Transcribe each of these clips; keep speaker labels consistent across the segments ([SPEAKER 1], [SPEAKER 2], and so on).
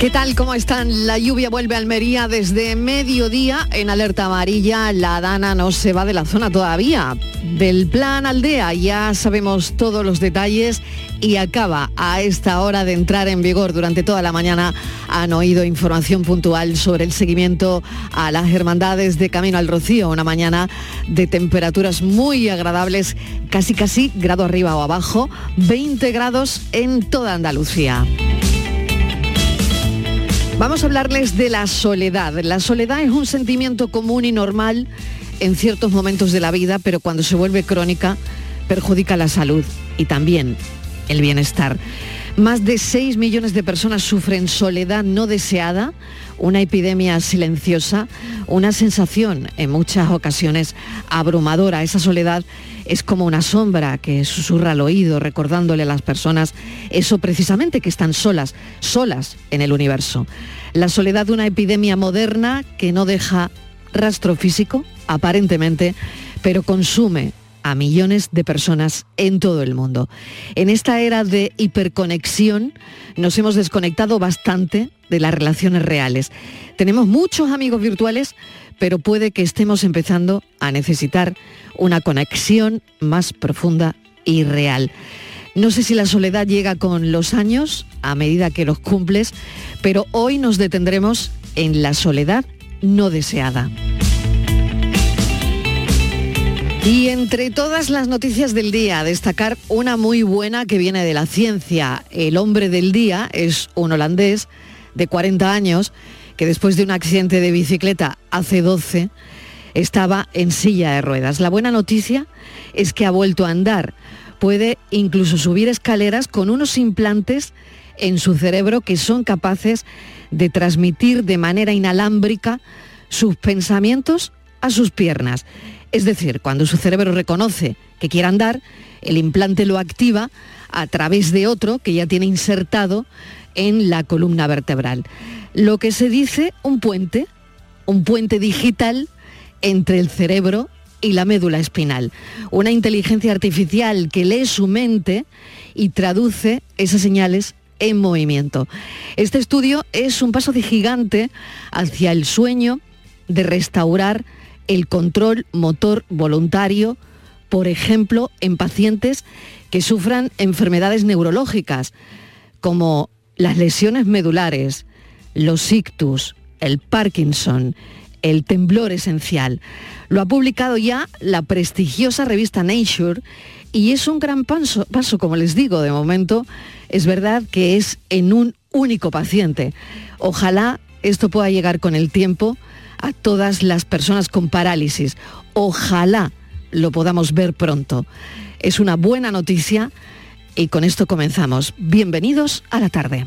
[SPEAKER 1] ¿Qué tal? ¿Cómo están? La lluvia vuelve a Almería desde mediodía en alerta amarilla. La Dana no se va de la zona todavía. Del plan aldea ya sabemos todos los detalles y acaba a esta hora de entrar en vigor. Durante toda la mañana han oído información puntual sobre el seguimiento a las hermandades de Camino al Rocío. Una mañana de temperaturas muy agradables, casi casi grado arriba o abajo, 20 grados en toda Andalucía. Vamos a hablarles de la soledad. La soledad es un sentimiento común y normal en ciertos momentos de la vida, pero cuando se vuelve crónica perjudica la salud y también el bienestar. Más de 6 millones de personas sufren soledad no deseada, una epidemia silenciosa, una sensación en muchas ocasiones abrumadora. Esa soledad es como una sombra que susurra al oído recordándole a las personas eso precisamente que están solas, solas en el universo. La soledad de una epidemia moderna que no deja rastro físico, aparentemente, pero consume a millones de personas en todo el mundo. En esta era de hiperconexión nos hemos desconectado bastante de las relaciones reales. Tenemos muchos amigos virtuales, pero puede que estemos empezando a necesitar una conexión más profunda y real. No sé si la soledad llega con los años, a medida que los cumples, pero hoy nos detendremos en la soledad no deseada. Y entre todas las noticias del día, destacar una muy buena que viene de la ciencia. El hombre del día es un holandés de 40 años que después de un accidente de bicicleta hace 12 estaba en silla de ruedas. La buena noticia es que ha vuelto a andar. Puede incluso subir escaleras con unos implantes en su cerebro que son capaces de transmitir de manera inalámbrica sus pensamientos a sus piernas. Es decir, cuando su cerebro reconoce que quiere andar, el implante lo activa a través de otro que ya tiene insertado en la columna vertebral. Lo que se dice un puente, un puente digital entre el cerebro y la médula espinal. Una inteligencia artificial que lee su mente y traduce esas señales en movimiento. Este estudio es un paso de gigante hacia el sueño de restaurar el control motor voluntario, por ejemplo, en pacientes que sufran enfermedades neurológicas, como las lesiones medulares, los ictus, el Parkinson, el temblor esencial. Lo ha publicado ya la prestigiosa revista Nature y es un gran paso, paso, como les digo, de momento es verdad que es en un único paciente. Ojalá esto pueda llegar con el tiempo a todas las personas con parálisis. Ojalá lo podamos ver pronto. Es una buena noticia y con esto comenzamos. Bienvenidos a la tarde.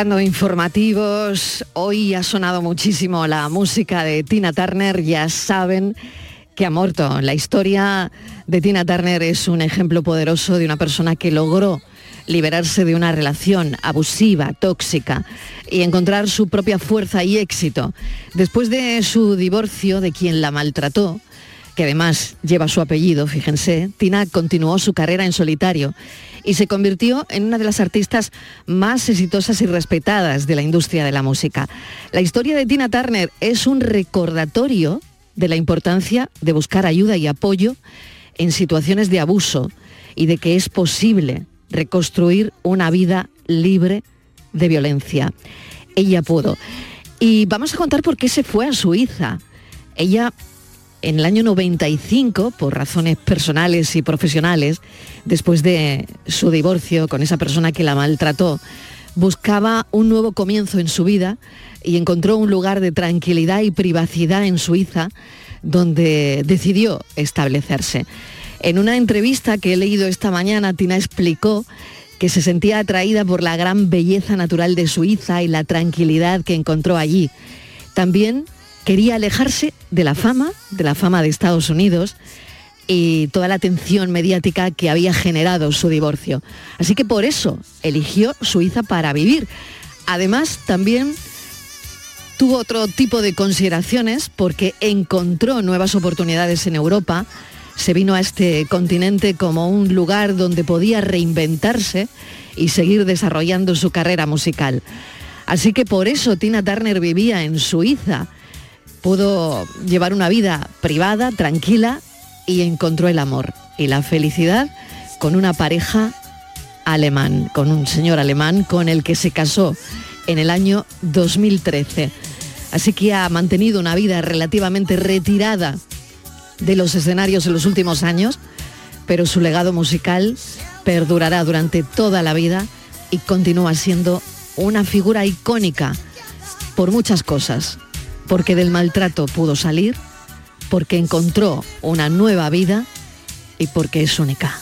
[SPEAKER 1] Informativos, hoy ha sonado muchísimo la música de Tina Turner, ya saben que ha muerto. La historia de Tina Turner es un ejemplo poderoso de una persona que logró liberarse de una relación abusiva, tóxica y encontrar su propia fuerza y éxito. Después de su divorcio de quien la maltrató, que además lleva su apellido, fíjense, Tina continuó su carrera en solitario y se convirtió en una de las artistas más exitosas y respetadas de la industria de la música. La historia de Tina Turner es un recordatorio de la importancia de buscar ayuda y apoyo en situaciones de abuso y de que es posible reconstruir una vida libre de violencia. Ella pudo. Y vamos a contar por qué se fue a Suiza. Ella en el año 95, por razones personales y profesionales, después de su divorcio con esa persona que la maltrató, buscaba un nuevo comienzo en su vida y encontró un lugar de tranquilidad y privacidad en Suiza donde decidió establecerse. En una entrevista que he leído esta mañana, Tina explicó que se sentía atraída por la gran belleza natural de Suiza y la tranquilidad que encontró allí. También quería alejarse de la fama, de la fama de Estados Unidos y toda la atención mediática que había generado su divorcio. Así que por eso eligió Suiza para vivir. Además, también tuvo otro tipo de consideraciones porque encontró nuevas oportunidades en Europa, se vino a este continente como un lugar donde podía reinventarse y seguir desarrollando su carrera musical. Así que por eso Tina Turner vivía en Suiza pudo llevar una vida privada, tranquila y encontró el amor y la felicidad con una pareja alemán, con un señor alemán con el que se casó en el año 2013. Así que ha mantenido una vida relativamente retirada de los escenarios en los últimos años, pero su legado musical perdurará durante toda la vida y continúa siendo una figura icónica por muchas cosas, porque del maltrato pudo salir, porque encontró una nueva vida y porque es única.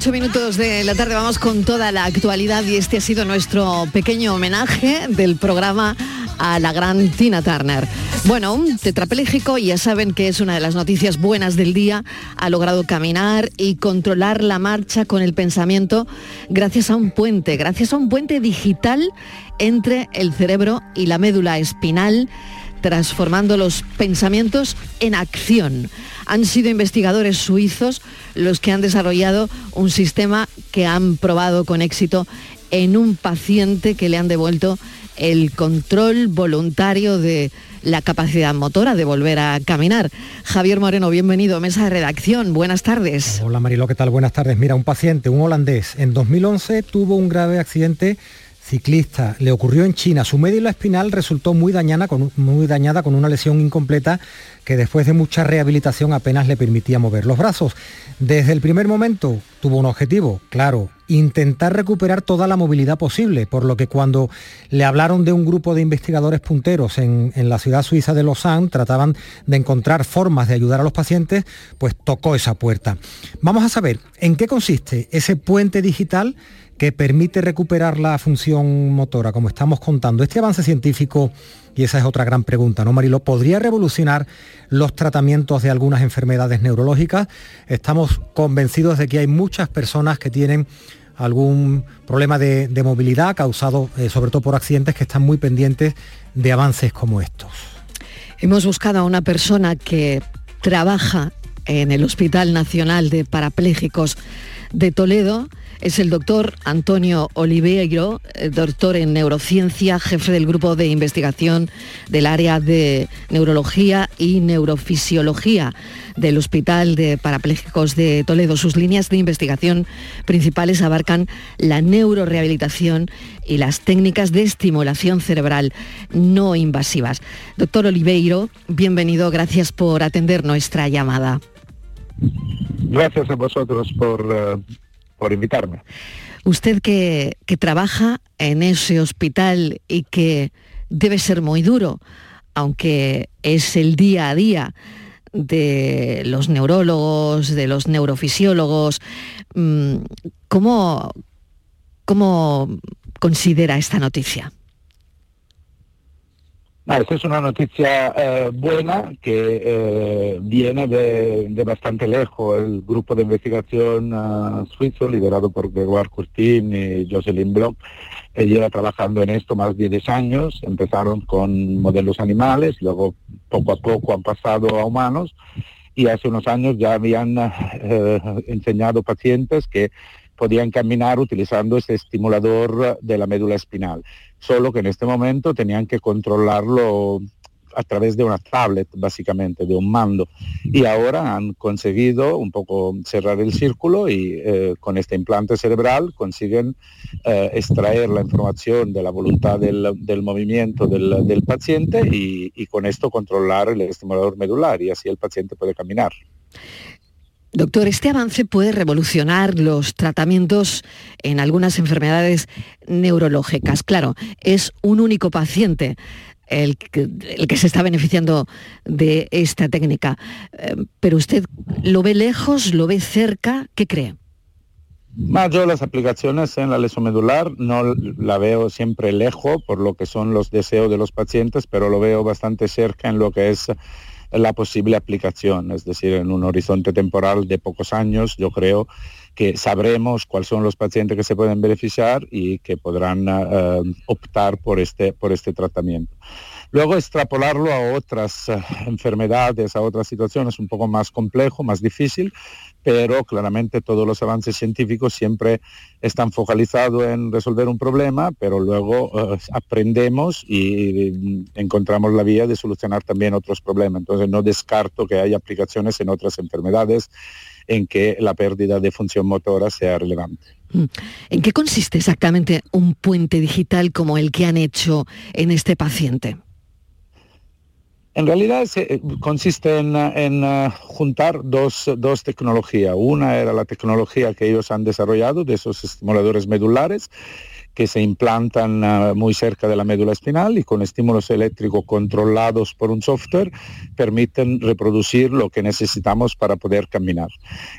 [SPEAKER 1] Ocho minutos de la tarde vamos con toda la actualidad y este ha sido nuestro pequeño homenaje del programa a la gran Tina Turner. Bueno, un tetrapléjico, ya saben que es una de las noticias buenas del día, ha logrado caminar y controlar la marcha con el pensamiento gracias a un puente, gracias a un puente digital entre el cerebro y la médula espinal, transformando los pensamientos en acción han sido investigadores suizos los que han desarrollado un sistema que han probado con éxito en un paciente que le han devuelto el control voluntario de la capacidad motora de volver a caminar. Javier Moreno, bienvenido a Mesa de Redacción. Buenas tardes.
[SPEAKER 2] Hola Marilo, ¿qué tal? Buenas tardes. Mira, un paciente, un holandés, en 2011 tuvo un grave accidente ciclista. Le ocurrió en China. Su médula espinal resultó muy dañada, con, muy dañada con una lesión incompleta que después de mucha rehabilitación apenas le permitía mover los brazos. Desde el primer momento tuvo un objetivo, claro, intentar recuperar toda la movilidad posible, por lo que cuando le hablaron de un grupo de investigadores punteros en, en, la ciudad suiza de Lausanne, trataban de encontrar formas de ayudar a los pacientes, pues tocó esa puerta. Vamos a saber en qué consiste ese puente digital que permite recuperar la función motora, como estamos contando. Este avance científico, y esa es otra gran pregunta, ¿no, Marilo? ¿Podría revolucionar los tratamientos de algunas enfermedades neurológicas? Estamos convencidos de que hay muchas personas que tienen algún problema de, movilidad causado eh, sobre todo por accidentes que están muy pendientes de avances como estos.
[SPEAKER 1] Hemos buscado a una persona que trabaja en el Hospital Nacional de Parapléjicos de Toledo es el doctor Antonio Oliveiro, eh, doctor en neurociencia, jefe del grupo de investigación del área de neurología y neurofisiología del Hospital de Parapléjicos de Toledo. Sus líneas de investigación principales abarcan la neurorehabilitación y las técnicas de estimulación cerebral no invasivas. Doctor Oliveiro, bienvenido, gracias por atender nuestra llamada.
[SPEAKER 3] Gracias a vosotros por eh, por invitarme.
[SPEAKER 1] Usted que, trabaja en ese hospital y que debe ser muy duro, aunque es el día a día de los neurólogos, de los neurofisiólogos, mm, ¿cómo, cómo considera esta noticia?
[SPEAKER 3] Ah, esta es una noticia eh, buena que eh, viene de, bastante lejos. El grupo de investigación uh, suizo, liderado por Gregoire Curtin y Jocelyn Bloch, eh, lleva trabajando en esto más de 10 años. Empezaron con modelos animales, luego poco a poco han pasado a humanos y hace unos años ya habían enseñado pacientes que podían caminar utilizando ese estimulador de la médula espinal solo que en este momento tenían que controlarlo a través de una tablet, básicamente, de un mando. Y ahora han conseguido un poco cerrar el círculo y eh, con este implante cerebral consiguen eh, extraer la información de la voluntad del, movimiento del, paciente y, y, con esto controlar el estimulador medular y así el paciente puede caminar.
[SPEAKER 1] Doctor, este avance puede revolucionar los tratamientos en algunas enfermedades neurológicas. Claro, es un único paciente el que, se está beneficiando de esta técnica. Eh, pero usted lo ve lejos, lo ve cerca, ¿qué cree?
[SPEAKER 3] Más yo las aplicaciones en la lesión medular no la veo siempre lejos por lo que son los deseos de los pacientes, pero lo veo bastante cerca en lo que es la posible aplicación, es decir, en un horizonte temporal de pocos años, yo creo que sabremos cuáles son los pacientes que se pueden beneficiar y que podrán eh, optar por este, por este tratamiento. Luego extrapolarlo a otras eh, enfermedades, a otras situaciones, un poco más complejo, más difícil, pero claramente todos los avances científicos siempre están focalizados en resolver un problema, pero luego eh, aprendemos y encontramos la vía de solucionar también otros problemas. Entonces no descarto que haya aplicaciones en otras enfermedades en que la pérdida de función motora sea relevante. Mm.
[SPEAKER 1] ¿En qué consiste exactamente un puente digital como el que han hecho en este paciente?
[SPEAKER 3] En realidad eh, consiste en, eh, juntar dos, dos, tecnologías. Una era la tecnología que ellos han desarrollado de esos estimuladores medulares que se implantan uh, muy cerca de la médula espinal y con estímulos eléctricos controlados por un software permiten reproducir lo que necesitamos para poder caminar.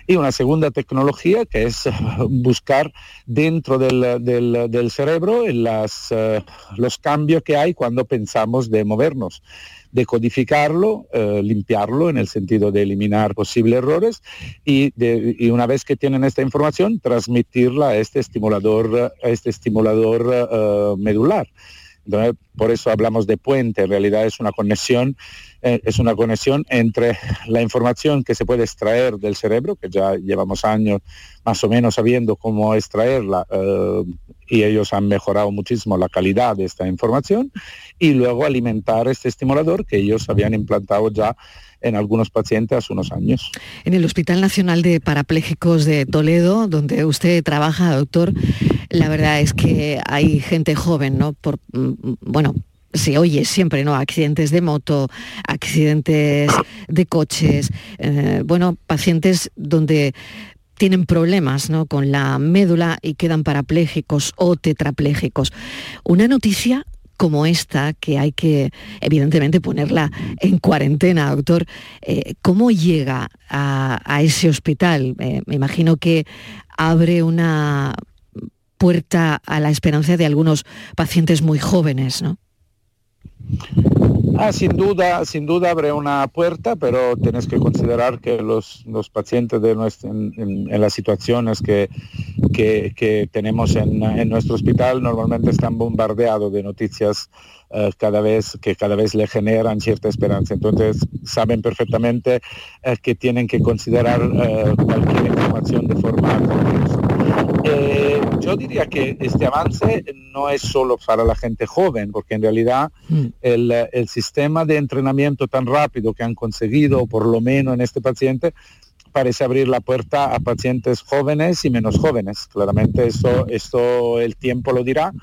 [SPEAKER 3] Y una segunda tecnología que es buscar dentro del, del, cerebro los cambios que hay cuando pensamos de movernos decodificarlo, eh, limpiarlo en el sentido de eliminar posibles errores y, una vez que tienen esta información, transmitirla a este estimulador, a este estimulador eh, medular. Por eso hablamos de puente, en realidad es una conexión eh, es una conexión entre la información que se puede extraer del cerebro, que ya llevamos años más o menos sabiendo cómo extraerla, eh, y ellos han mejorado muchísimo la calidad de esta información, y luego alimentar este estimulador que ellos habían implantado ya en algunos pacientes hace unos años.
[SPEAKER 1] En el Hospital Nacional de Parapléjicos de Toledo, donde usted trabaja, doctor, la verdad es que hay gente joven, ¿no? Por, mm, bueno, se oye siempre, ¿no? Accidentes de moto, accidentes de coches, eh, bueno, pacientes donde tienen problemas ¿no? con la médula y quedan parapléjicos o tetraplégicos. Una noticia como esta, que hay que evidentemente ponerla en cuarentena, doctor, eh, ¿cómo llega a, ese hospital? Eh, me imagino que abre una puerta a la esperanza de algunos pacientes muy jóvenes, ¿no?
[SPEAKER 3] Ah, sin duda, sin duda abre una puerta, pero tienes que considerar que los, pacientes de en, las situaciones que, que, tenemos en, nuestro hospital normalmente están bombardeados de noticias eh, cada vez que cada vez le generan cierta esperanza. Entonces saben perfectamente eh, que tienen que considerar eh, cualquier información de forma yo diría que este avance no es solo para la gente joven, porque en realidad mm. el, sistema de entrenamiento tan rápido que han conseguido, por lo menos en este paciente, parece abrir la puerta a pacientes jóvenes y menos jóvenes. Claramente esto, esto el tiempo lo dirá.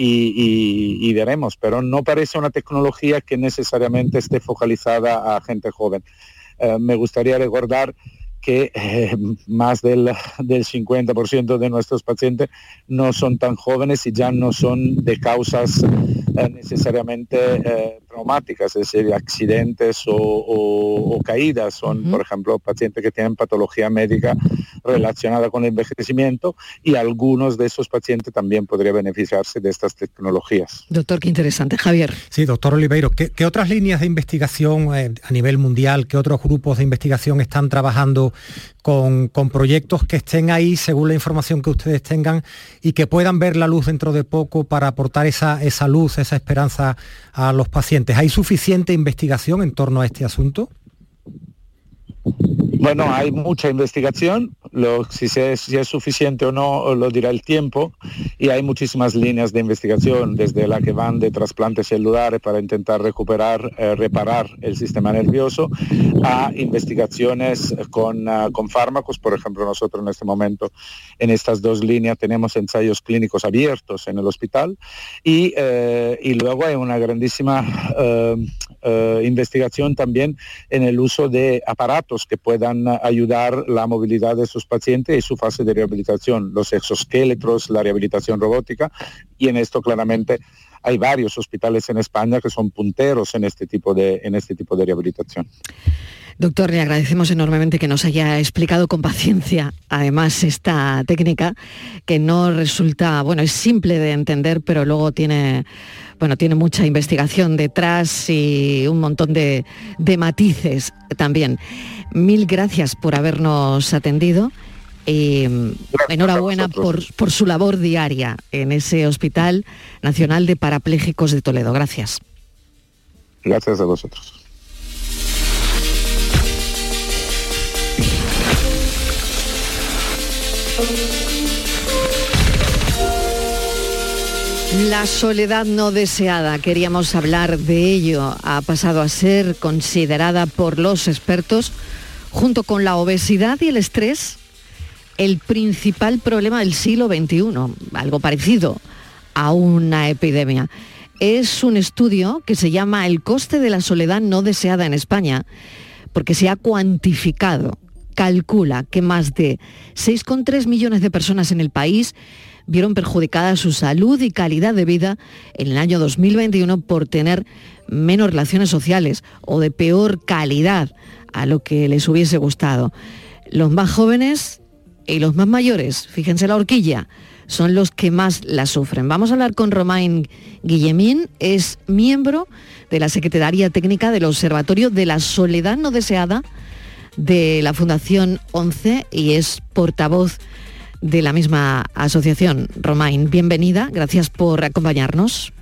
[SPEAKER 3] Y, veremos, pero no parece una tecnología que necesariamente esté focalizada a gente joven. Eh, me gustaría recordar que eh, más del, del 50% de nuestros pacientes no son tan jóvenes y ya no son de causas eh, necesariamente eh, traumáticas, es decir, accidentes o, caídas. Son, por ejemplo, pacientes que tienen patología médica relacionada con el envejecimiento y algunos de esos pacientes también podrían beneficiarse de estas tecnologías.
[SPEAKER 1] Doctor, qué interesante. Javier.
[SPEAKER 2] Sí, doctor Oliveiro, ¿qué, otras líneas de investigación a nivel mundial, qué otros grupos de investigación están trabajando con, proyectos que estén ahí según la información que ustedes tengan y que puedan ver la luz dentro de poco para aportar esa, esa luz, esa esperanza a los pacientes. ¿Hay suficiente investigación en torno a este asunto?
[SPEAKER 3] Bueno, hay mucha investigación, si, es, suficiente o no lo dirá el tiempo, y hay muchísimas líneas de investigación, desde la que van de trasplantes celulares para intentar recuperar, eh, reparar el sistema nervioso, a investigaciones con, ah, con fármacos. Por ejemplo, nosotros en este momento, en estas dos líneas, tenemos ensayos clínicos abiertos en el hospital, y, eh, luego hay una grandísima eh, investigación también en el uso de que puedan ayudar la movilidad de sus pacientes y su fase de rehabilitación, los exoesqueletos, la rehabilitación robótica, y en esto claramente hay varios hospitales en España que son punteros en este tipo de, en este tipo de rehabilitación.
[SPEAKER 1] Doctor, le agradecemos enormemente que nos haya explicado con paciencia, además, esta técnica que no resulta, bueno, es simple de entender, pero luego tiene, bueno, tiene mucha investigación detrás y un montón de, de matices también. Mil gracias por habernos atendido. y enhorabuena por, por, su labor diaria en ese Hospital Nacional de Parapléjicos de Toledo. Gracias.
[SPEAKER 3] Gracias a vosotros.
[SPEAKER 1] La soledad no deseada, queríamos hablar de ello, ha pasado a ser considerada por los expertos, junto con la obesidad y el estrés, el principal problema del siglo XXI, algo parecido a una epidemia. Es un estudio que se llama El coste de la soledad no deseada en España, porque se ha cuantificado, calcula que más de 6,3 millones de personas en el país vieron perjudicada su salud y calidad de vida en el año 2021 por tener menos relaciones sociales o de peor calidad a lo que les hubiese gustado. Los más jóvenes y los más mayores, fíjense la horquilla, son los que más la sufren. Vamos a hablar con Romain Guillemín, es miembro de la Secretaría Técnica del Observatorio de la Soledad No Deseada de la Fundación 11 y es portavoz de la misma asociación. Romain, bienvenida, gracias por acompañarnos.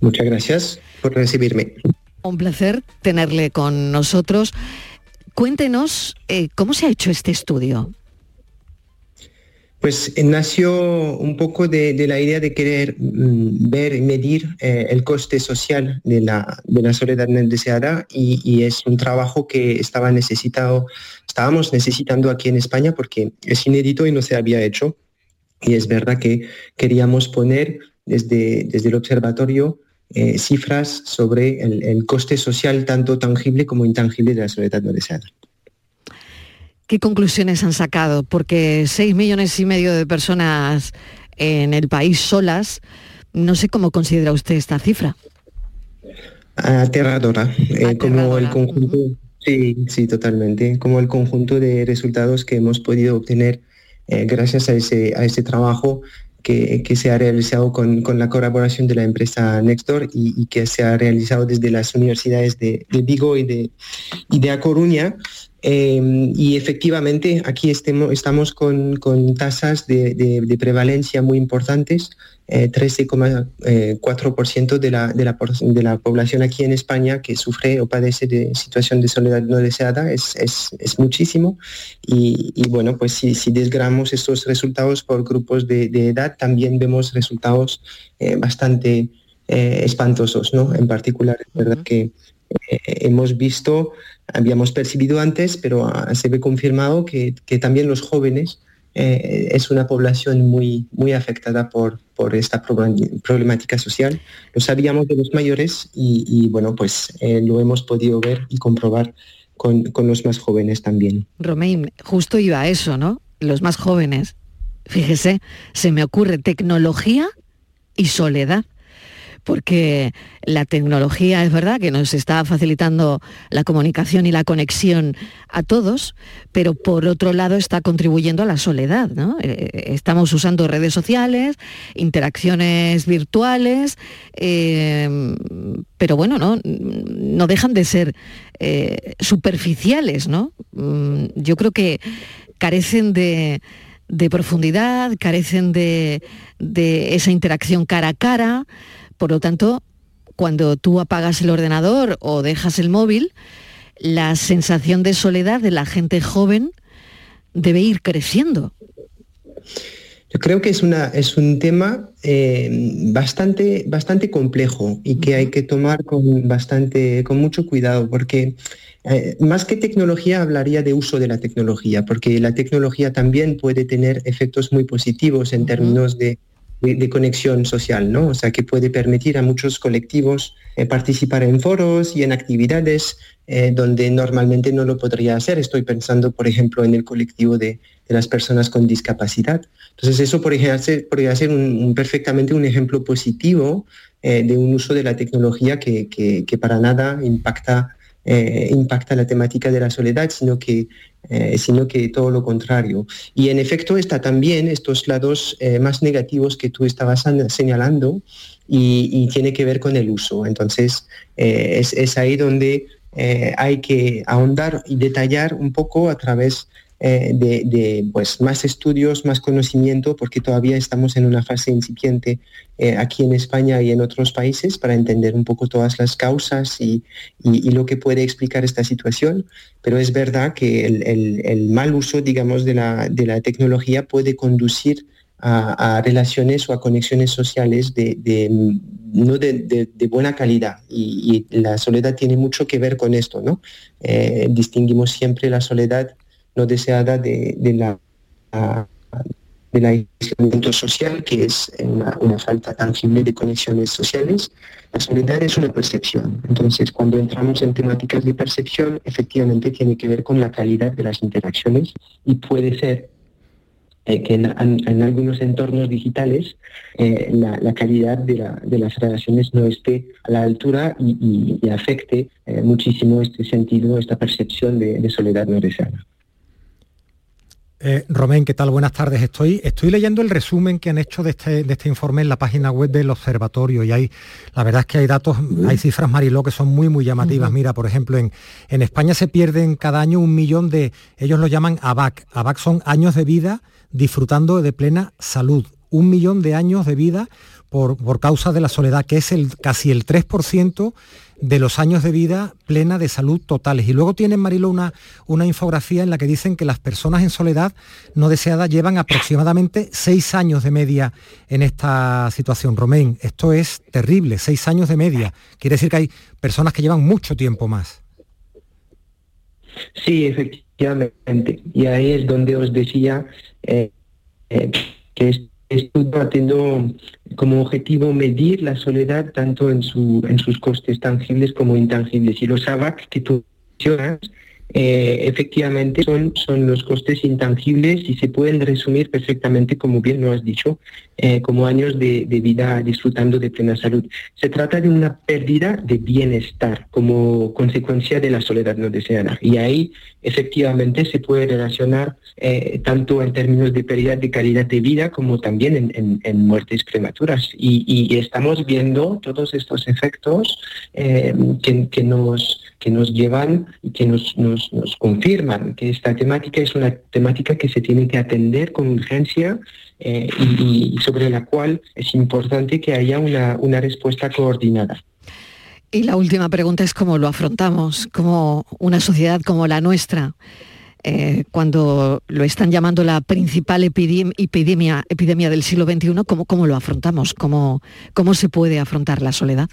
[SPEAKER 4] Muchas gracias por recibirme.
[SPEAKER 1] Un placer tenerle con nosotros. Cuéntenos eh, cómo se ha hecho este estudio.
[SPEAKER 4] Pues nació un poco de, la idea de querer mm, ver y medir eh, el coste social de la, de la soledad no deseada y, es un trabajo que estaba necesitado, estábamos necesitando aquí en España porque es inédito y no se había hecho. Y es verdad que queríamos poner desde, desde el observatorio eh, cifras sobre el, el coste social tanto tangible como intangible de la soledad no deseada.
[SPEAKER 1] ¿Qué conclusiones han sacado? Porque 6 millones y medio de personas en el país solas, no sé cómo considera usted esta cifra.
[SPEAKER 4] Aterradora, eh, como el conjunto, sí, sí, totalmente, como el conjunto de resultados que hemos podido obtener eh, gracias a ese, a ese trabajo que, se ha realizado con, la colaboración de la empresa Nextdoor y, que se ha realizado desde las universidades de, Vigo y de, y de A Coruña. Em, y efectivamente aquí estamos con, tasas de, prevalencia muy importantes. 13,4% eh, de la, de, la, de la población aquí en España que sufre o padece de situación de soledad no deseada es, es, muchísimo. Y, bueno, pues si, si desgramos estos resultados por grupos de, edad, también vemos resultados eh, bastante eh, espantosos, ¿no? En particular, es verdad que hemos visto habíamos percibido antes, pero ah, se ve confirmado que, también los jóvenes eh, es una población muy, muy afectada por, por esta problemática social. Lo sabíamos de los mayores y, bueno, pues eh, lo hemos podido ver y comprobar con, con, los más jóvenes también.
[SPEAKER 1] Romain, justo iba a eso, ¿no? Los más jóvenes. Fíjese, se me ocurre tecnología y soledad porque la tecnología es verdad que nos está facilitando la comunicación y la conexión a todos, pero por otro lado está contribuyendo a la soledad. Eh, estamos usando redes sociales, interacciones virtuales, eh, pero bueno, ¿no? no dejan de ser eh, superficiales, ¿no? Mm, yo creo que carecen de, profundidad, carecen de esa interacción cara a cara. Por lo tanto, cuando tú apagas el ordenador o dejas el móvil, la sensación de soledad de la gente joven debe ir creciendo.
[SPEAKER 4] Yo creo que es, una, es un tema eh, bastante, bastante complejo y que hay que tomar con, bastante, con mucho cuidado, porque eh, más que tecnología hablaría de uso de la tecnología, porque la tecnología también puede tener efectos muy positivos en términos de de, conexión social, ¿no? O sea, que puede permitir a muchos colectivos eh, participar en foros y en actividades eh, donde normalmente no lo podría hacer. Estoy pensando, por ejemplo, en el colectivo de, las personas con discapacidad. Entonces, eso podría ser, podría ser perfectamente un ejemplo positivo eh, de un uso de la tecnología que, que para nada impacta eh, impacta la temática de la soledad, sino que, eh, sino que todo lo contrario. Y en efecto está también estos lados eh, más negativos que tú estabas señalando y, tiene que ver con el uso. Entonces es, es, ahí donde hay que ahondar y detallar un poco a través eh, de, pues, más estudios, más conocimiento, porque todavía estamos en una fase incipiente eh, aquí en España y en otros países para entender un poco todas las causas y, lo que puede explicar esta situación. Pero es verdad que el, mal uso, digamos, de la, de la tecnología puede conducir a, relaciones o a conexiones sociales de, no de, buena calidad y, la soledad tiene mucho que ver con esto, ¿no? Eh, distinguimos siempre la soledad no deseada de, la del aislamiento social, que es una, falta tangible de conexiones sociales. La soledad es una percepción. Entonces, cuando entramos en temáticas de percepción, efectivamente tiene que ver con la calidad de las interacciones y puede ser eh, que en, algunos entornos digitales eh, la, calidad de, las relaciones no esté a la altura y, afecte eh, muchísimo este sentido, esta percepción de, de soledad no deseada.
[SPEAKER 2] Eh, Romén, ¿qué tal? Buenas tardes. Estoy, estoy leyendo el resumen que han hecho de este, de este informe en la página web del observatorio y hay, la verdad es que hay datos, hay cifras Mariló que son muy, muy llamativas. Mira, por ejemplo, en, en España se pierden cada año un millón de, ellos lo llaman ABAC. ABAC son años de vida disfrutando de plena salud. Un millón de años de vida por, por causa de la soledad, que es el, casi el 3% de los años de vida plena de salud totales. Y luego tienen, Marilo, una, una infografía en la que dicen que las personas en soledad no deseada llevan aproximadamente seis años de media en esta situación. Romén, esto es terrible, seis años de media. Quiere decir que hay personas que llevan mucho tiempo más.
[SPEAKER 4] Sí, efectivamente. Y ahí es donde os decía eh, eh, que es estoy teniendo como objetivo medir la soledad tanto en, su, en sus costes tangibles como intangibles. Y los ABAC que tú mencionas eh, efectivamente son, son los costes intangibles y se pueden resumir perfectamente, como bien lo has dicho, eh, como años de, vida disfrutando de plena salud. Se trata de una pérdida de bienestar como consecuencia de la soledad no deseada. Y ahí efectivamente se puede relacionar eh, tanto en términos de pérdida de calidad de vida como también en, muertes prematuras. Y, estamos viendo todos estos efectos que nos que nos llevan y que nos, nos, confirman que esta temática es una temática que se tiene que atender con urgencia eh, y, sobre la cual es importante que haya una, una respuesta coordinada.
[SPEAKER 1] Y la última pregunta es cómo lo afrontamos, como una sociedad como la nuestra, eh, cuando lo están llamando la principal epidemia, epidemia del siglo XXI, ¿cómo, cómo lo afrontamos? ¿Cómo, ¿Cómo se puede afrontar la soledad?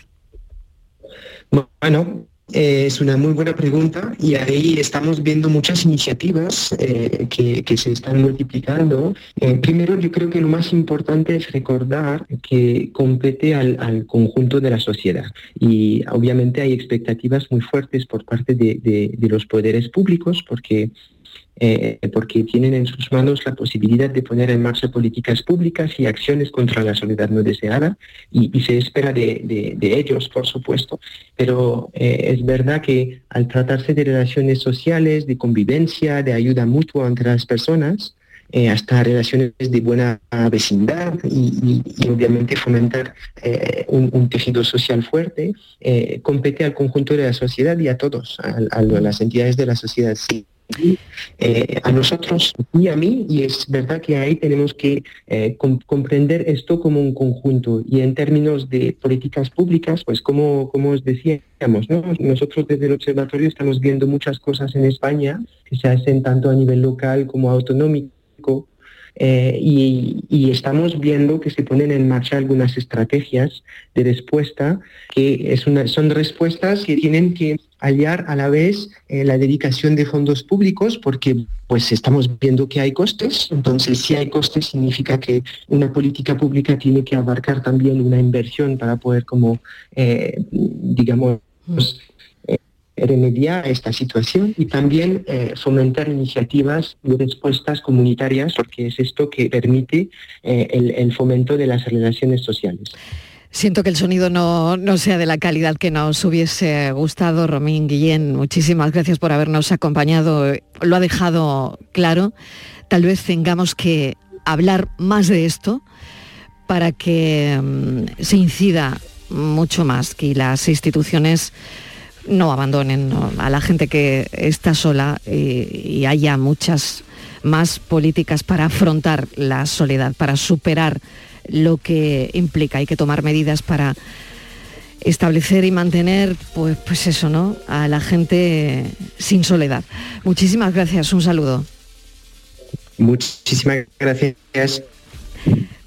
[SPEAKER 4] Bueno, eh, es una muy buena pregunta y ahí estamos viendo muchas iniciativas eh, que, se están multiplicando. Eh, primero, yo creo que lo más importante es recordar que compete al, conjunto de la sociedad y obviamente hay expectativas muy fuertes por parte de los poderes públicos porque eh, porque tienen en sus manos la posibilidad de poner en marcha políticas públicas y acciones contra la soledad no deseada y, se espera de, ellos, por supuesto. Pero eh, es verdad que al tratarse de relaciones sociales, de convivencia, de ayuda mutua entre las personas, eh, hasta relaciones de buena vecindad y, obviamente fomentar un, tejido social fuerte, compete al conjunto de la sociedad y a todos, a, las entidades de la sociedad. Sí eh, a nosotros y a mí, y es verdad que ahí tenemos que eh, comprender esto como un conjunto. Y en términos de políticas públicas, pues como, como os decíamos, nosotros desde el observatorio estamos viendo muchas cosas en España que se hacen tanto a nivel local como autonómico. Eh, y, estamos viendo que se ponen en marcha algunas estrategias de respuesta que es una, son respuestas que tienen que hallar a la vez eh, la dedicación de fondos públicos porque pues estamos viendo que hay costes, entonces si hay costes significa que una política pública tiene que abarcar también una inversión para poder como, eh, digamos, mm. eh, remediar esta situación y también fomentar iniciativas de respuestas comunitarias porque es esto que permite el, el fomento de las relaciones sociales.
[SPEAKER 1] Siento que el sonido no, sea de la calidad que nos hubiese gustado. Romín Guillén, muchísimas gracias por habernos acompañado. Lo ha dejado claro. Tal vez tengamos que hablar más de esto para que mm, se incida mucho más, que las instituciones no abandonen a la gente que está sola y haya muchas más políticas para afrontar la soledad, para superar lo que implica. Hay que tomar medidas para establecer y mantener, pues, pues eso, ¿no? A la gente sin soledad. Muchísimas gracias, un saludo.
[SPEAKER 4] Muchísimas gracias.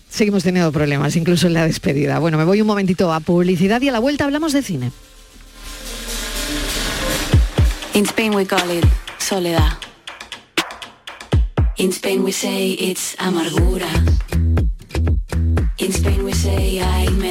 [SPEAKER 1] Seguimos teniendo problemas, incluso en la despedida. Bueno, me voy un momentito a publicidad y a la vuelta hablamos de cine. In Spain we call it soledad. In Spain we say it's amargura. In Spain we say, ay, me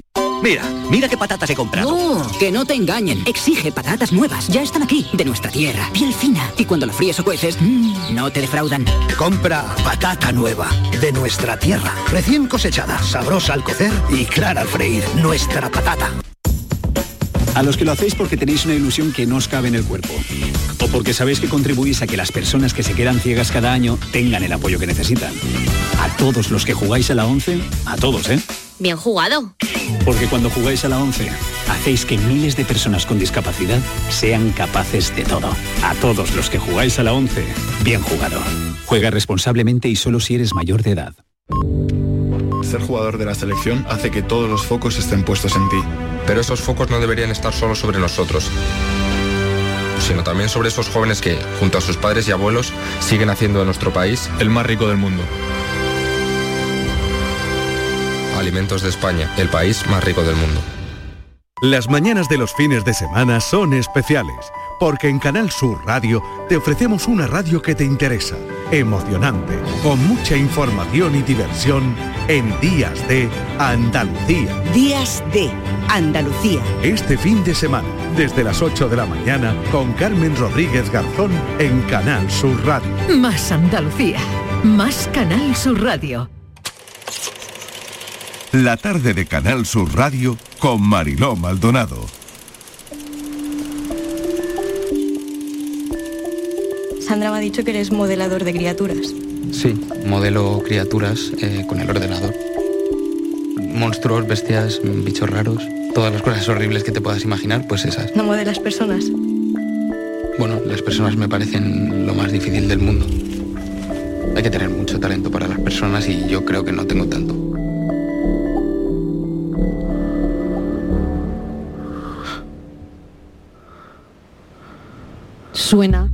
[SPEAKER 5] Mira, mira qué patatas he comprado.
[SPEAKER 6] No, que no te engañen. Exige patatas nuevas. Ya están aquí, de nuestra tierra. Piel fina. Y cuando la fríes o cueces, mmm, no te defraudan.
[SPEAKER 5] Compra patata nueva, de nuestra tierra. Recién cosechada, sabrosa al cocer y clara al freír. Nuestra patata.
[SPEAKER 7] A los que lo hacéis porque tenéis una ilusión que no os cabe en el cuerpo. O porque sabéis que contribuís a que las personas que se quedan ciegas cada año tengan el apoyo que necesitan. A todos los que jugáis a la 11, a todos, ¿eh?
[SPEAKER 8] Bien jugado.
[SPEAKER 7] Porque cuando jugáis a la 11, hacéis que miles de personas con discapacidad sean capaces de todo. A todos los que jugáis a la 11, bien jugado. Juega responsablemente y solo si eres mayor de edad.
[SPEAKER 9] Ser jugador de la selección hace que todos los focos estén puestos en ti.
[SPEAKER 10] Pero esos focos no deberían estar solo sobre nosotros, sino también sobre esos jóvenes que, junto a sus padres y abuelos, siguen haciendo de nuestro país
[SPEAKER 9] el más rico del mundo.
[SPEAKER 10] Alimentos de España, el país más rico del mundo.
[SPEAKER 11] Las mañanas de los fines de semana son especiales, porque en Canal Sur Radio te ofrecemos una radio que te interesa, emocionante, con mucha información y diversión en Días de Andalucía.
[SPEAKER 12] Días de Andalucía.
[SPEAKER 11] Este fin de semana, desde las 8 de la mañana, con Carmen Rodríguez Garzón en Canal Sur Radio.
[SPEAKER 12] Más Andalucía. Más Canal Sur Radio.
[SPEAKER 11] La tarde de Canal Sur Radio con Mariló Maldonado.
[SPEAKER 13] Sandra me ha dicho que eres modelador de criaturas.
[SPEAKER 14] Sí, modelo criaturas eh, con el ordenador. Monstruos, bestias, bichos raros, todas las cosas horribles que te puedas imaginar, pues esas.
[SPEAKER 13] ¿No modelas personas?
[SPEAKER 14] Bueno, las personas me parecen lo más difícil del mundo. Hay que tener mucho talento para las personas y yo creo que no tengo tanto.
[SPEAKER 1] Suena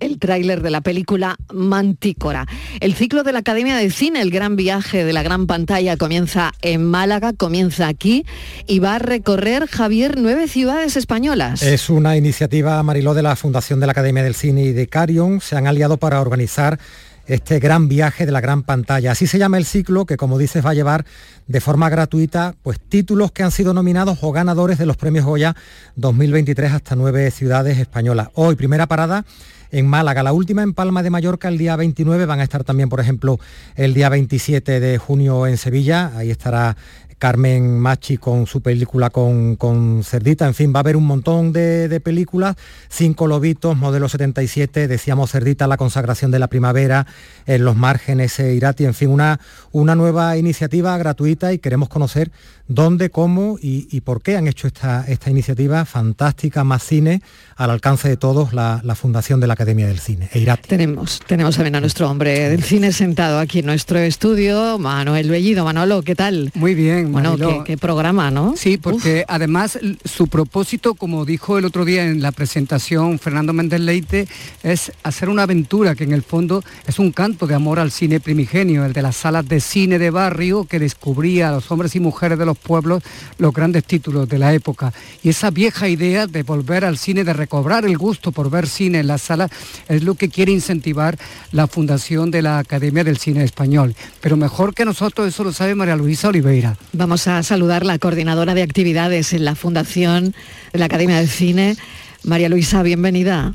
[SPEAKER 1] el tráiler de la película Mantícora. El ciclo de la Academia de Cine, el gran viaje de la gran pantalla, comienza en Málaga, comienza aquí y va a recorrer, Javier, nueve ciudades españolas.
[SPEAKER 2] Es una iniciativa, Mariló, de la Fundación de la Academia del Cine y de Carion. Se han aliado para organizar este gran viaje de la gran pantalla. Así se llama el ciclo que, como dices, va a llevar de forma gratuita pues, títulos que han sido nominados o ganadores de los premios Goya 2023 hasta nueve ciudades españolas. Hoy, primera parada en Málaga, la última en Palma de Mallorca el día 29, van a estar también, por ejemplo, el día 27 de junio en Sevilla, ahí estará Carmen Machi con su película con, con Cerdita, en fin, va a haber un montón de, de, películas, Cinco Lobitos, Modelo 77, decíamos Cerdita, La consagración de la primavera, en los márgenes eh, Irati, en fin, una, una nueva iniciativa gratuita y queremos conocer dónde, cómo y, y por qué han hecho esta, esta, iniciativa fantástica, más cine, al alcance de todos, la, la Fundación de la del Cine, Eirati.
[SPEAKER 1] Tenemos, tenemos también a nuestro hombre del cine sentado aquí en nuestro estudio, Manuel Bellido. Manolo, ¿qué tal?
[SPEAKER 15] Muy bien,
[SPEAKER 1] bueno, ¿qué, ¿qué, programa, ¿no?
[SPEAKER 15] Sí, porque Uf. además su propósito, como dijo el otro día en la presentación Fernando Méndez Leite, es hacer una aventura que en el fondo es un canto de amor al cine primigenio, el de las salas de cine de barrio que descubría a los hombres y mujeres de los pueblos los grandes títulos de la época. Y esa vieja idea de volver al cine, de recobrar el gusto por ver cine en las salas, es lo que quiere incentivar la Fundación de la Academia del Cine Español. Pero mejor que nosotros, eso lo sabe María Luisa Oliveira.
[SPEAKER 1] Vamos a saludar la coordinadora de actividades en la Fundación de la Academia del Cine. María Luisa, bienvenida.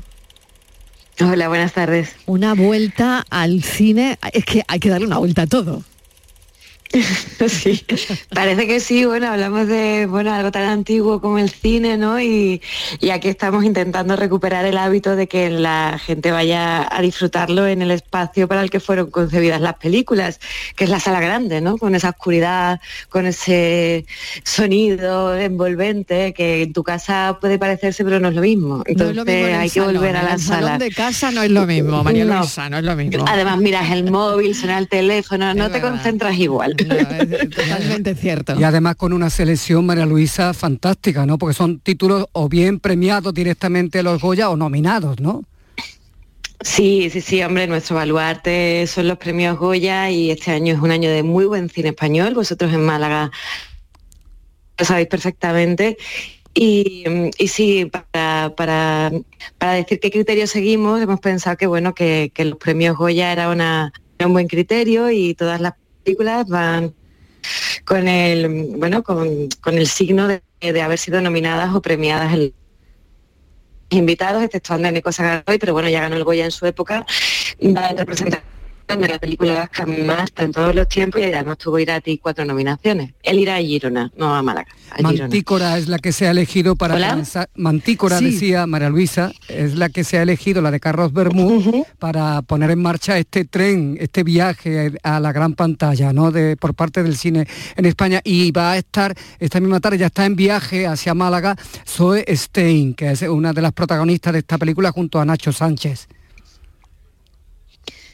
[SPEAKER 16] Hola, buenas tardes.
[SPEAKER 1] Una vuelta al cine, es que hay que darle una vuelta a todo.
[SPEAKER 16] sí, parece que sí, bueno, hablamos de bueno, algo tan antiguo como el cine, ¿no? Y, y, aquí estamos intentando recuperar el hábito de que la gente vaya a disfrutarlo en el espacio para el que fueron concebidas las películas, que es la sala grande, ¿no? Con esa oscuridad, con ese sonido envolvente que en tu casa puede parecerse, pero no es lo mismo. Entonces
[SPEAKER 1] no es lo mismo
[SPEAKER 16] hay que
[SPEAKER 1] salón,
[SPEAKER 16] volver a la
[SPEAKER 1] el
[SPEAKER 16] sala.
[SPEAKER 1] salón de casa no es lo mismo, María no. Luisa, no es lo mismo.
[SPEAKER 16] Además miras el móvil, suena el teléfono, no te concentras igual.
[SPEAKER 1] No, es totalmente cierto.
[SPEAKER 15] Y además con una selección, María Luisa, fantástica, ¿no? Porque son títulos o bien premiados directamente a los Goya o nominados, ¿no?
[SPEAKER 16] Sí, sí, sí, hombre, nuestro baluarte son los premios Goya y este año es un año de muy buen cine español. Vosotros en Málaga lo sabéis perfectamente. Y, y, sí, para, para, para, decir qué criterio seguimos, hemos pensado que bueno, que, que los premios Goya era, una, era un buen criterio y todas las películas van con el bueno con, con el signo de, de, haber sido nominadas o premiadas el invitados, exceptuando a Nico Sagaroy, pero bueno, ya ganó el Goya en su época, va a representar de la película vasca más en todos los tiempos y además tuvo Irati cuatro nominaciones. Él irá a Girona, no a Málaga. A Girona.
[SPEAKER 15] Mantícora es la que se ha elegido para lanzar- Mantícora
[SPEAKER 16] Sí.
[SPEAKER 15] decía María Luisa, es la que se ha elegido, la de Carlos Bermúdez, para poner en marcha este tren, este viaje a la gran pantalla, ¿no? De, por parte del cine en España. Y va a estar, esta misma tarde ya está en viaje hacia Málaga, Zoe Stein, que es una de las protagonistas de esta película junto a Nacho Sánchez.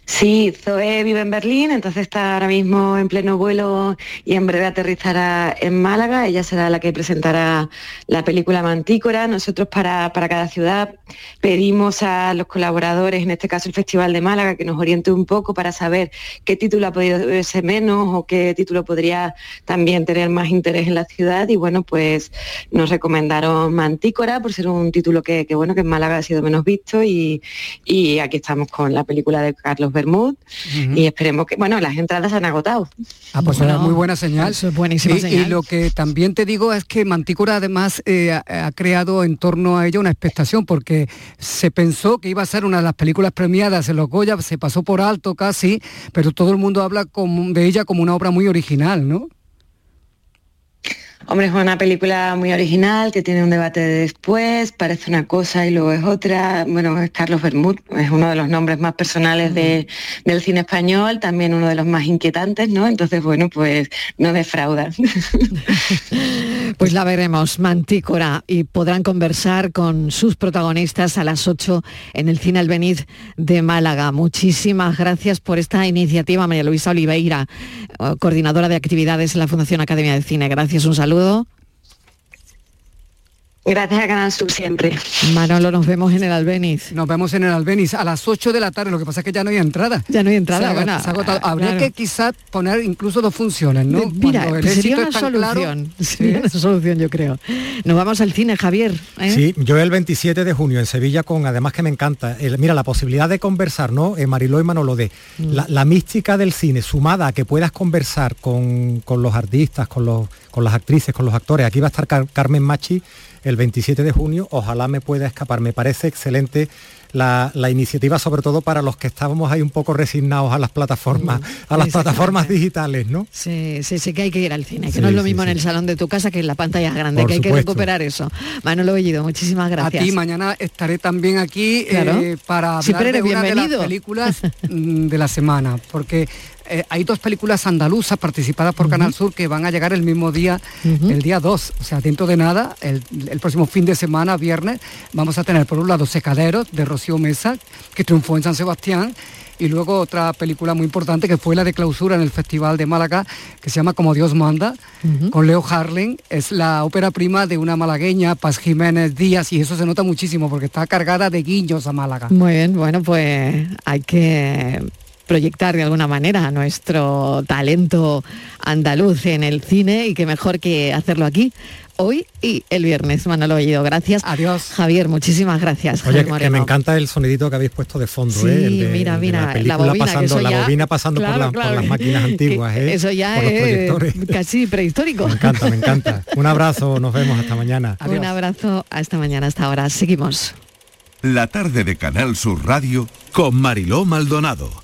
[SPEAKER 16] Sí, Zoe vive en Berlín, entonces está ahora mismo en pleno vuelo y en breve aterrizará en Málaga. Ella será la que presentará la película Mantícora. Nosotros para, para cada ciudad pedimos a los colaboradores, en este caso el Festival de Málaga, que nos oriente un poco para saber qué título ha podido verse menos o qué título podría también tener más interés en la ciudad. Y bueno, pues nos recomendaron Mantícora por ser un título que, que, bueno, que en Málaga ha sido menos visto y, y aquí estamos con la película de Carlos Bermúdez y esperemos que, bueno, las entradas se han agotado.
[SPEAKER 15] Ah, pues
[SPEAKER 16] Bueno,
[SPEAKER 15] es muy buena señal.
[SPEAKER 1] eso es buenísima
[SPEAKER 15] y,
[SPEAKER 1] señal.
[SPEAKER 15] y lo que también te digo es que Mantícora además eh, ha, ha creado en torno a ella una expectación porque se pensó que iba a ser una de las películas premiadas en los Goya, se pasó por alto casi, pero todo el mundo habla como- de ella como una obra muy original, ¿no?
[SPEAKER 16] Hombre, es una película muy original que tiene un debate de después, parece una cosa y luego es otra. Bueno, es Carlos Bermúdez, es uno de los nombres más personales de- del cine español, también uno de los más inquietantes, ¿no? Entonces, bueno, pues no defrauda.
[SPEAKER 1] Pues la veremos, Mantícora, y podrán conversar con sus protagonistas a las 8 en el Cine Albeniz de Málaga. Muchísimas gracias por esta iniciativa, María Luisa Oliveira, eh, coordinadora de actividades en la Fundación Academia de Cine. Gracias, un saludo. saludo.
[SPEAKER 16] Gracias a Canal Sur siempre.
[SPEAKER 1] Manolo, nos vemos en el Albeniz.
[SPEAKER 15] Nos vemos en el Albeniz a las 8 de la tarde, lo que pasa es que ya no hay entrada.
[SPEAKER 1] Ya no hay entrada,
[SPEAKER 15] Se ha-
[SPEAKER 1] bueno,
[SPEAKER 15] se ha agotado. Habría
[SPEAKER 1] claro.
[SPEAKER 15] que quizás poner incluso dos funciones, ¿no?
[SPEAKER 1] Eh, Mira,
[SPEAKER 15] Cuando el
[SPEAKER 1] pues sería
[SPEAKER 15] éxito
[SPEAKER 1] una
[SPEAKER 15] es tan claro-
[SPEAKER 1] solución, sería una solución yo creo. Nos vamos al cine, Javier. ¿eh?
[SPEAKER 2] Sí, yo el 27 de junio en Sevilla con, además que me encanta, el- mira, la posibilidad de conversar, ¿no? Eh, Mariló y Manolo, de
[SPEAKER 1] Mm.
[SPEAKER 2] la, la mística del cine, sumada a que puedas conversar con, con los artistas, con, los, con las actrices, con los actores. Aquí va a estar Car- Carmen Machi el 27 de junio, ojalá me pueda escapar. Me parece excelente la, la iniciativa, sobre todo para los que estábamos ahí un poco resignados a las plataformas, a las plataformas digitales, ¿no?
[SPEAKER 1] Sí, sí, sí que hay que ir al cine, que
[SPEAKER 2] Sí,
[SPEAKER 1] no es lo
[SPEAKER 2] sí,
[SPEAKER 1] mismo en el salón de tu casa que en la pantalla grande,
[SPEAKER 2] Por
[SPEAKER 1] que hay que recuperar eso. Manolo Bellido, muchísimas gracias.
[SPEAKER 15] A ti mañana estaré también aquí
[SPEAKER 1] Claro.
[SPEAKER 15] eh, para hablar de una de las películas mm, de la semana, porque eh, hay dos películas andaluzas participadas por Canal Sur que van a llegar el mismo día, el día 2, o sea, dentro de nada, el, el próximo fin de semana, viernes, vamos a tener por un lado Secaderos de Rocío Mesa, que triunfó en San Sebastián, y luego otra película muy importante que fue la de clausura en el Festival de Málaga, que se llama Como Dios manda, con Leo Harling. Es la ópera prima de una malagueña, Paz Jiménez Díaz, y eso se nota muchísimo porque está cargada de guiños a Málaga.
[SPEAKER 1] Muy bien, bueno, pues hay que proyectar de alguna manera nuestro talento andaluz en el cine y que mejor que hacerlo aquí hoy y el viernes. Manolo Bellido, gracias.
[SPEAKER 15] Adiós.
[SPEAKER 1] Javier, muchísimas gracias.
[SPEAKER 2] Oye,
[SPEAKER 1] Javier
[SPEAKER 2] que, me encanta el sonidito que habéis puesto de fondo,
[SPEAKER 1] Sí,
[SPEAKER 2] ¿eh? El de-
[SPEAKER 1] mira,
[SPEAKER 2] de
[SPEAKER 1] mira,
[SPEAKER 2] la,
[SPEAKER 1] bobina,
[SPEAKER 2] pasando, la
[SPEAKER 1] ya-
[SPEAKER 2] bobina pasando por,
[SPEAKER 1] claro,
[SPEAKER 2] las máquinas antiguas, ¿eh?
[SPEAKER 1] Eso ya es casi prehistórico.
[SPEAKER 2] Me encanta, me encanta. Un abrazo, nos vemos hasta mañana.
[SPEAKER 1] Un abrazo, hasta mañana, hasta ahora. Seguimos.
[SPEAKER 11] La tarde de Canal Sur Radio con Mariló Maldonado.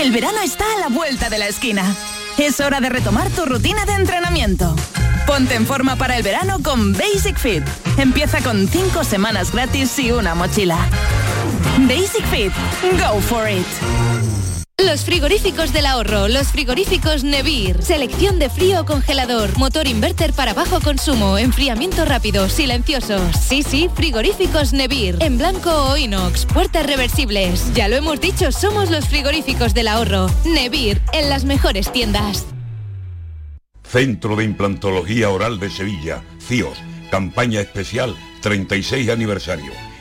[SPEAKER 8] El verano está a la vuelta de la esquina. Es hora de retomar tu rutina de entrenamiento. Ponte en forma para el verano con Basic Fit. Empieza con 5 semanas gratis y una mochila. Basic Fit. Go for it.
[SPEAKER 17] Los frigoríficos del ahorro, los frigoríficos Nevir. Selección de frío congelador, motor inverter para bajo consumo, enfriamiento rápido, silenciosos. Sí, sí, frigoríficos Nevir. En blanco o inox, puertas reversibles. Ya lo hemos dicho, somos los frigoríficos del ahorro. Nevir, en las mejores tiendas.
[SPEAKER 18] Centro de Implantología Oral de Sevilla, CIOS, campaña especial 36 aniversario.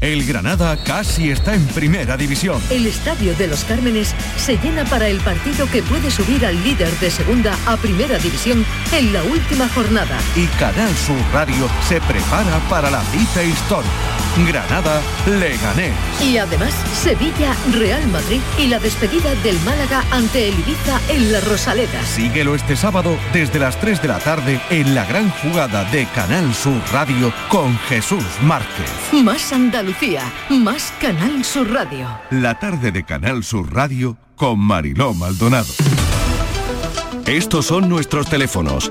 [SPEAKER 11] El Granada casi está en primera división.
[SPEAKER 12] El Estadio de los Cármenes se llena para el partido que puede subir al líder de segunda a primera división en la última jornada.
[SPEAKER 11] Y Canal Sur Radio se prepara para la cita histórica. Granada Leganés.
[SPEAKER 12] Y además Sevilla, Real Madrid y la despedida del Málaga ante el Ibiza en la Rosaleda.
[SPEAKER 11] Síguelo este sábado desde las 3 de la tarde en la gran jugada de Canal Sur Radio con Jesús Márquez.
[SPEAKER 12] Más Andalucía, más Canal Sur Radio.
[SPEAKER 11] La tarde de Canal Sur Radio con Mariló Maldonado. Estos son nuestros teléfonos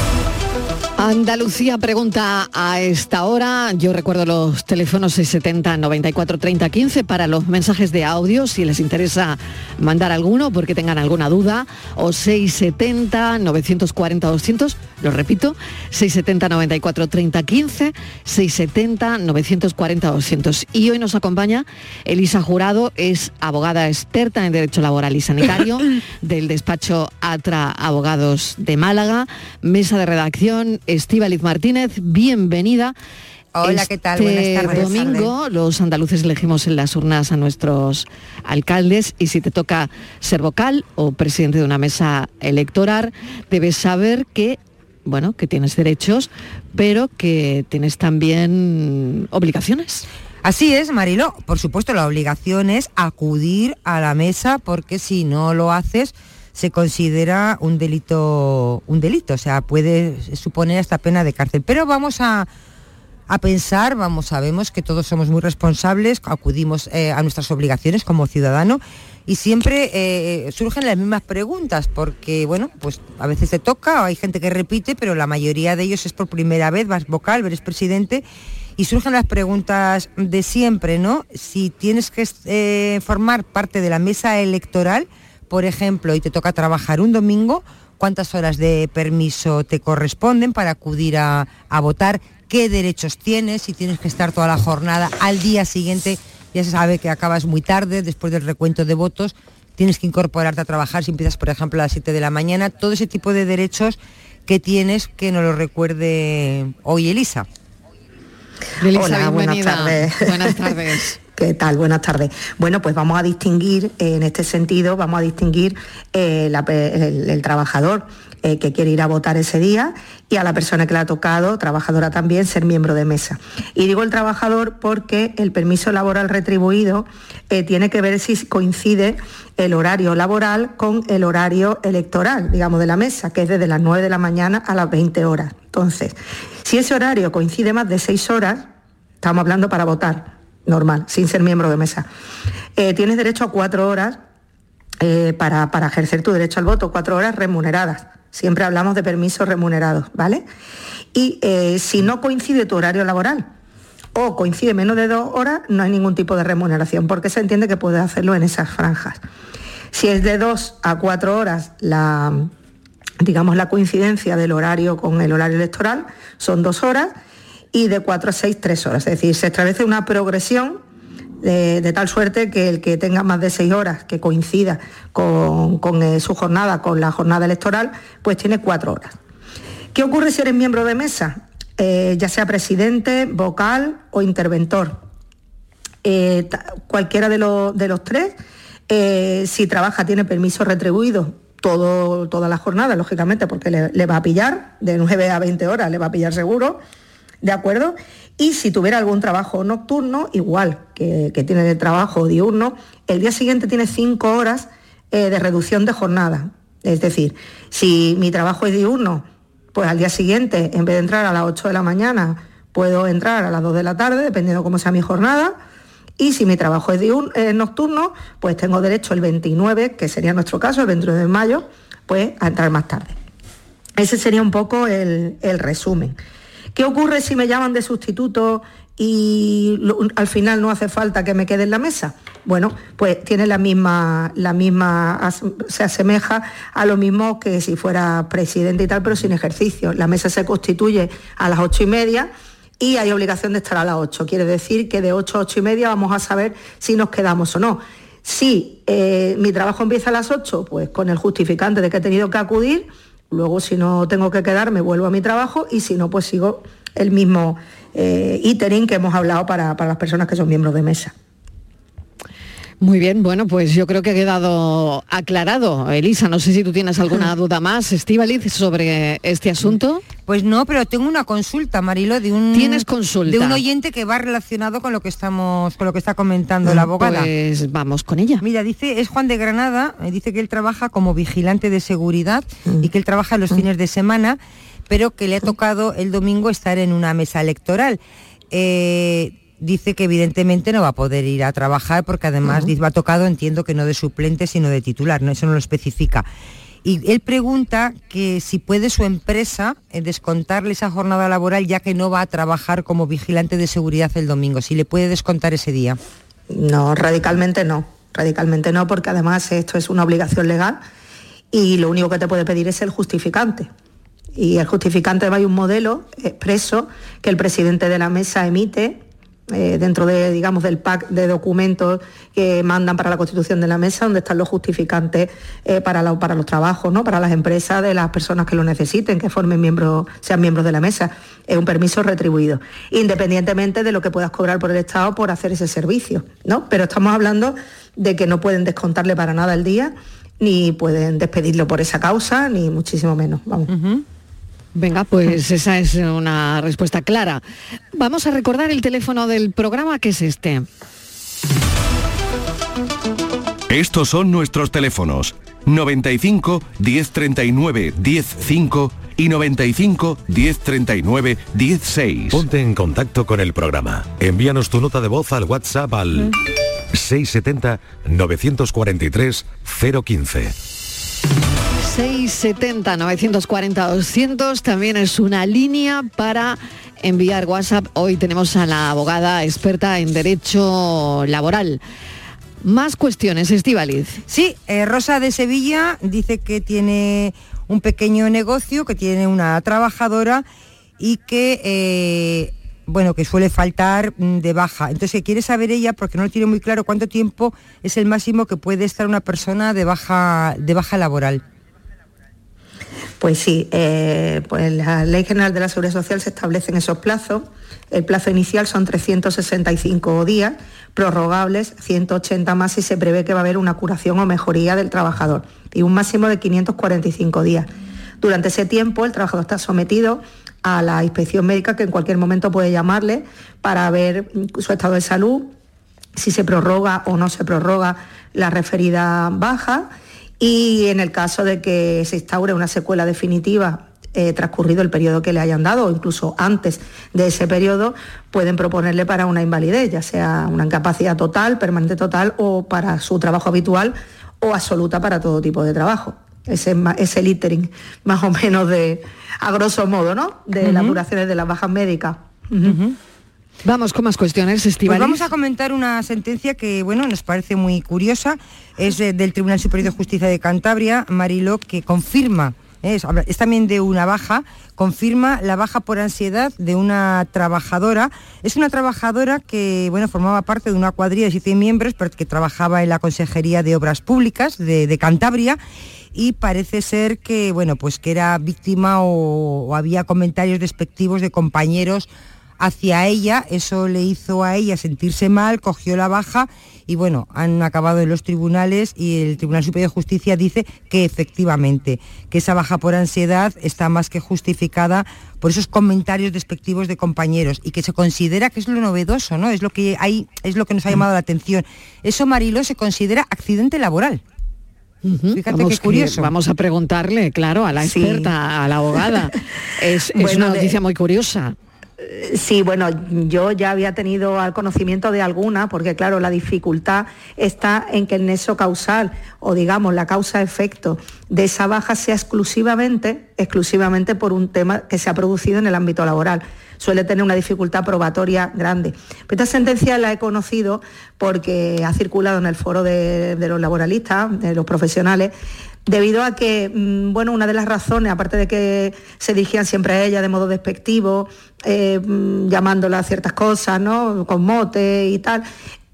[SPEAKER 1] Andalucía pregunta a esta hora. Yo recuerdo los teléfonos 670 94 30 15 para los mensajes de audio si les interesa mandar alguno porque tengan alguna duda o 670 940 200, lo repito, 670 94 30 15, 670 940 200. Y hoy nos acompaña Elisa Jurado, es abogada experta en derecho laboral y sanitario del despacho Atra Abogados de Málaga, mesa de redacción Estíbaliz Martínez, bienvenida.
[SPEAKER 19] Hola, ¿qué tal?
[SPEAKER 1] Este
[SPEAKER 19] Buenas tardes.
[SPEAKER 1] domingo los andaluces elegimos en las urnas a nuestros alcaldes y si te toca ser vocal o presidente de una mesa electoral, debes saber que bueno, que tienes derechos, pero que tienes también obligaciones.
[SPEAKER 19] Así es, Mariló. Por supuesto, la obligación es acudir a la mesa porque si no lo haces se considera un delito, un delito, o sea, puede suponer hasta pena de cárcel. Pero vamos a, a pensar, vamos, sabemos que todos somos muy responsables, acudimos eh, a nuestras obligaciones como ciudadano y siempre eh, surgen las mismas preguntas, porque bueno, pues a veces te toca, hay gente que repite, pero la mayoría de ellos es por primera vez, vas vocal, eres presidente, y surgen las preguntas de siempre, ¿no? Si tienes que eh, formar parte de la mesa electoral, por ejemplo, y te toca trabajar un domingo, cuántas horas de permiso te corresponden para acudir a, a votar, qué derechos tienes, si tienes que estar toda la jornada al día siguiente, ya se sabe que acabas muy tarde después del recuento de votos, tienes que incorporarte a trabajar si empiezas, por ejemplo, a las 7 de la mañana, todo ese tipo de derechos que tienes que nos lo recuerde hoy Elisa.
[SPEAKER 1] Elisa,
[SPEAKER 20] Hola, buenas
[SPEAKER 1] bienvenida.
[SPEAKER 20] tardes.
[SPEAKER 1] Buenas tardes.
[SPEAKER 20] ¿Qué tal? Buenas tardes. Bueno, pues vamos a distinguir, eh, en este sentido, vamos a distinguir eh, el, trabajador eh, que quiere ir a votar ese día y a la persona que le ha tocado, trabajadora también, ser miembro de mesa. Y digo el trabajador porque el permiso laboral retribuido tiene que ver si coincide el horario laboral con el horario electoral, digamos, de la mesa, que es desde las 9 de la mañana a las 20 horas. Entonces, si ese horario coincide más de 6 horas, estamos hablando para votar, normal, sin ser miembro de mesa. Eh, tienes derecho a cuatro horas eh, para, para ejercer tu derecho al voto, cuatro horas remuneradas. Siempre hablamos de permisos remunerados, ¿vale? Y eh, si no coincide tu horario laboral o coincide menos de dos horas, no hay ningún tipo de remuneración, porque se entiende que puedes hacerlo en esas franjas. Si es de dos a cuatro horas la, digamos, la coincidencia del horario con el horario electoral, son dos horas, y de 4 a 6, 3 horas. Es decir, se establece una progresión de, tal suerte que el que tenga más de 6 horas, que coincida con, eh, su jornada, con la jornada electoral, pues tiene 4 horas. ¿Qué ocurre si eres miembro de mesa? Eh, ya sea presidente, vocal o interventor. Eh, cualquiera de, los- de los tres, si trabaja, tiene permiso retribuido todo, toda la jornada, lógicamente, porque le, le va a pillar, de 9 a 20 horas le va a pillar seguro, ¿de acuerdo? Y si tuviera algún trabajo nocturno, igual que, que tiene de trabajo diurno, el día siguiente tiene 5 horas eh, de reducción de jornada. Es decir, si mi trabajo es diurno, pues al día siguiente, en vez de entrar a las 8 de la mañana, puedo entrar a las 2 de la tarde, dependiendo cómo sea mi jornada. Y si mi trabajo es eh, nocturno, pues tengo derecho el 29, que sería nuestro caso, el 29 de mayo, pues a entrar más tarde. Ese sería un poco el, el resumen. ¿Qué ocurre si me llaman de sustituto y al final no hace falta que me quede en la mesa. Bueno, pues tiene la misma, la misma, se asemeja a lo mismo que si fuera presidente y tal, pero sin ejercicio. La mesa se constituye a las ocho y media y hay obligación de estar a las ocho. Quiere decir que de ocho a ocho y media vamos a saber si nos quedamos o no. Si eh, mi trabajo empieza a las 8, pues con el justificante de que he tenido que acudir, luego si no tengo que quedarme vuelvo a mi trabajo y si no, pues sigo el mismo eh, iterín que hemos hablado para, para las personas que son miembros de mesa.
[SPEAKER 1] Muy bien, bueno, pues yo creo que ha quedado aclarado. Elisa, no sé si tú tienes alguna duda más, Estíbaliz, sobre este asunto.
[SPEAKER 19] Pues no, pero tengo una consulta, Marilo, de un
[SPEAKER 1] Tienes consulta.
[SPEAKER 19] de un oyente que va relacionado con lo que estamos, con lo que está comentando la abogada.
[SPEAKER 1] Pues vamos con ella.
[SPEAKER 19] Mira, dice, es Juan de Granada, eh, dice que él trabaja como vigilante de seguridad
[SPEAKER 1] Mm.
[SPEAKER 19] y que él trabaja los fines de semana, pero que le ha tocado el domingo estar en una mesa electoral. Eh, dice que evidentemente no va a poder ir a trabajar porque además dice, va tocado, entiendo que no de suplente, sino de titular, ¿no? eso no lo especifica. Y él pregunta que si puede su empresa eh, descontarle esa jornada laboral ya que no va a trabajar como vigilante de seguridad el domingo, si le puede descontar ese día.
[SPEAKER 20] No, radicalmente no. Radicalmente no, porque además esto es una obligación legal y lo único que te puede pedir es el justificante. Y el justificante hay un modelo expreso que el presidente de la mesa emite eh, dentro de, digamos, del pack de documentos que mandan para la constitución de la mesa, donde están los justificantes eh, para, la- para los trabajos, ¿no? para las empresas de las personas que lo necesiten, que formen miembros, sean miembros de la mesa. Es un permiso retribuido, independientemente de lo que puedas cobrar por el Estado por hacer ese servicio. ¿no? Pero estamos hablando de que no pueden descontarle para nada el día, ni pueden despedirlo por esa causa, ni muchísimo menos. Vamos.
[SPEAKER 1] Venga, pues esa es una respuesta clara. Vamos a recordar el teléfono del programa que es este.
[SPEAKER 21] Estos son nuestros teléfonos 95 1039 105 y 95 1039 16.
[SPEAKER 22] Ponte en contacto con el programa. Envíanos tu nota de voz al WhatsApp al 670 943 015.
[SPEAKER 1] 670 940 200 también es una línea para enviar WhatsApp. Hoy tenemos a la abogada experta en derecho laboral. Más cuestiones, Estivaliz.
[SPEAKER 19] Sí, eh, Rosa de Sevilla dice que tiene un pequeño negocio, que tiene una trabajadora y que, eh, bueno, que suele faltar mm, de baja. Entonces, quiere saber ella, porque no lo tiene muy claro, cuánto tiempo es el máximo que puede estar una persona de baja, de baja laboral.
[SPEAKER 20] Pues sí, eh, pues la Ley General de la Seguridad Social se establecen esos plazos. El plazo inicial son 365 días, prorrogables 180 más si se prevé que va a haber una curación o mejoría del trabajador y un máximo de 545 días. Durante ese tiempo el trabajador está sometido a la inspección médica que en cualquier momento puede llamarle para ver su estado de salud, si se prorroga o no se prorroga la referida baja y en el caso de que se instaure una secuela definitiva eh, transcurrido el periodo que le hayan dado o incluso antes de ese periodo, pueden proponerle para una invalidez, ya sea una incapacidad total, permanente total o para su trabajo habitual o absoluta para todo tipo de trabajo. Ese es el iterín más o menos de, a grosso modo, ¿no? De las duraciones de las bajas médicas.
[SPEAKER 1] Vamos con más cuestiones,
[SPEAKER 19] Pues
[SPEAKER 1] Estivaliz.
[SPEAKER 19] vamos a comentar una sentencia que, bueno, nos parece muy curiosa. Es del Tribunal Superior de Justicia de Cantabria, Mariló, que confirma, eh, es, también de una baja, confirma la baja por ansiedad de una trabajadora. Es una trabajadora que, bueno, formaba parte de una cuadrilla de siete miembros, pero que trabajaba en la Consejería de Obras Públicas de, de Cantabria y parece ser que, bueno, pues que era víctima o, o había comentarios despectivos de compañeros hacia ella, eso le hizo a ella sentirse mal, cogió la baja y bueno, han acabado en los tribunales y el Tribunal Superior de Justicia dice que efectivamente, que esa baja por ansiedad está más que justificada por esos comentarios despectivos de compañeros y que se considera que es lo novedoso, ¿no? Es lo que hay, es lo que nos ha llamado la atención. Eso, Marilo, se considera accidente laboral. Fíjate
[SPEAKER 1] Vamos
[SPEAKER 19] qué
[SPEAKER 1] que
[SPEAKER 19] curioso.
[SPEAKER 1] vamos a preguntarle, claro, a la
[SPEAKER 20] Sí.
[SPEAKER 1] experta, a la abogada. Es, es
[SPEAKER 20] Bueno,
[SPEAKER 1] una
[SPEAKER 20] de-
[SPEAKER 1] noticia muy curiosa.
[SPEAKER 20] Sí, bueno, yo ya había tenido al conocimiento de alguna, porque claro, la dificultad está en que el nexo causal o digamos la causa-efecto de esa baja sea exclusivamente, exclusivamente por un tema que se ha producido en el ámbito laboral. suele tener una dificultad probatoria grande. Pero esta sentencia la he conocido porque ha circulado en el foro de los laboralistas, de los profesionales, debido a que, mm, bueno, una de las razones, aparte de que se dirigían siempre a ella de modo despectivo, eh, mm, llamándola a ciertas cosas, ¿no? Con mote y tal.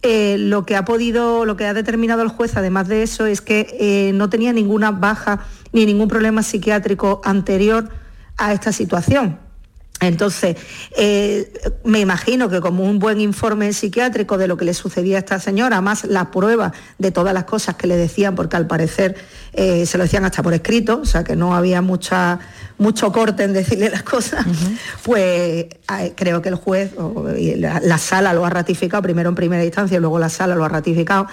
[SPEAKER 20] eh, lo que ha podido, lo que ha determinado el juez, además de eso, es que eh, no tenía ninguna baja ni ningún problema psiquiátrico anterior a esta situación. Entonces, eh, me imagino que como un buen informe psiquiátrico de lo que le sucedía a esta señora, más la prueba de todas las cosas que le decían, porque al parecer eh, se lo decían hasta por escrito, o sea que no había mucha, mucho corte en decirle las cosas, pues eh, creo que el juez, o, y la, la sala lo ha ratificado, primero en primera instancia y luego la sala lo ha ratificado,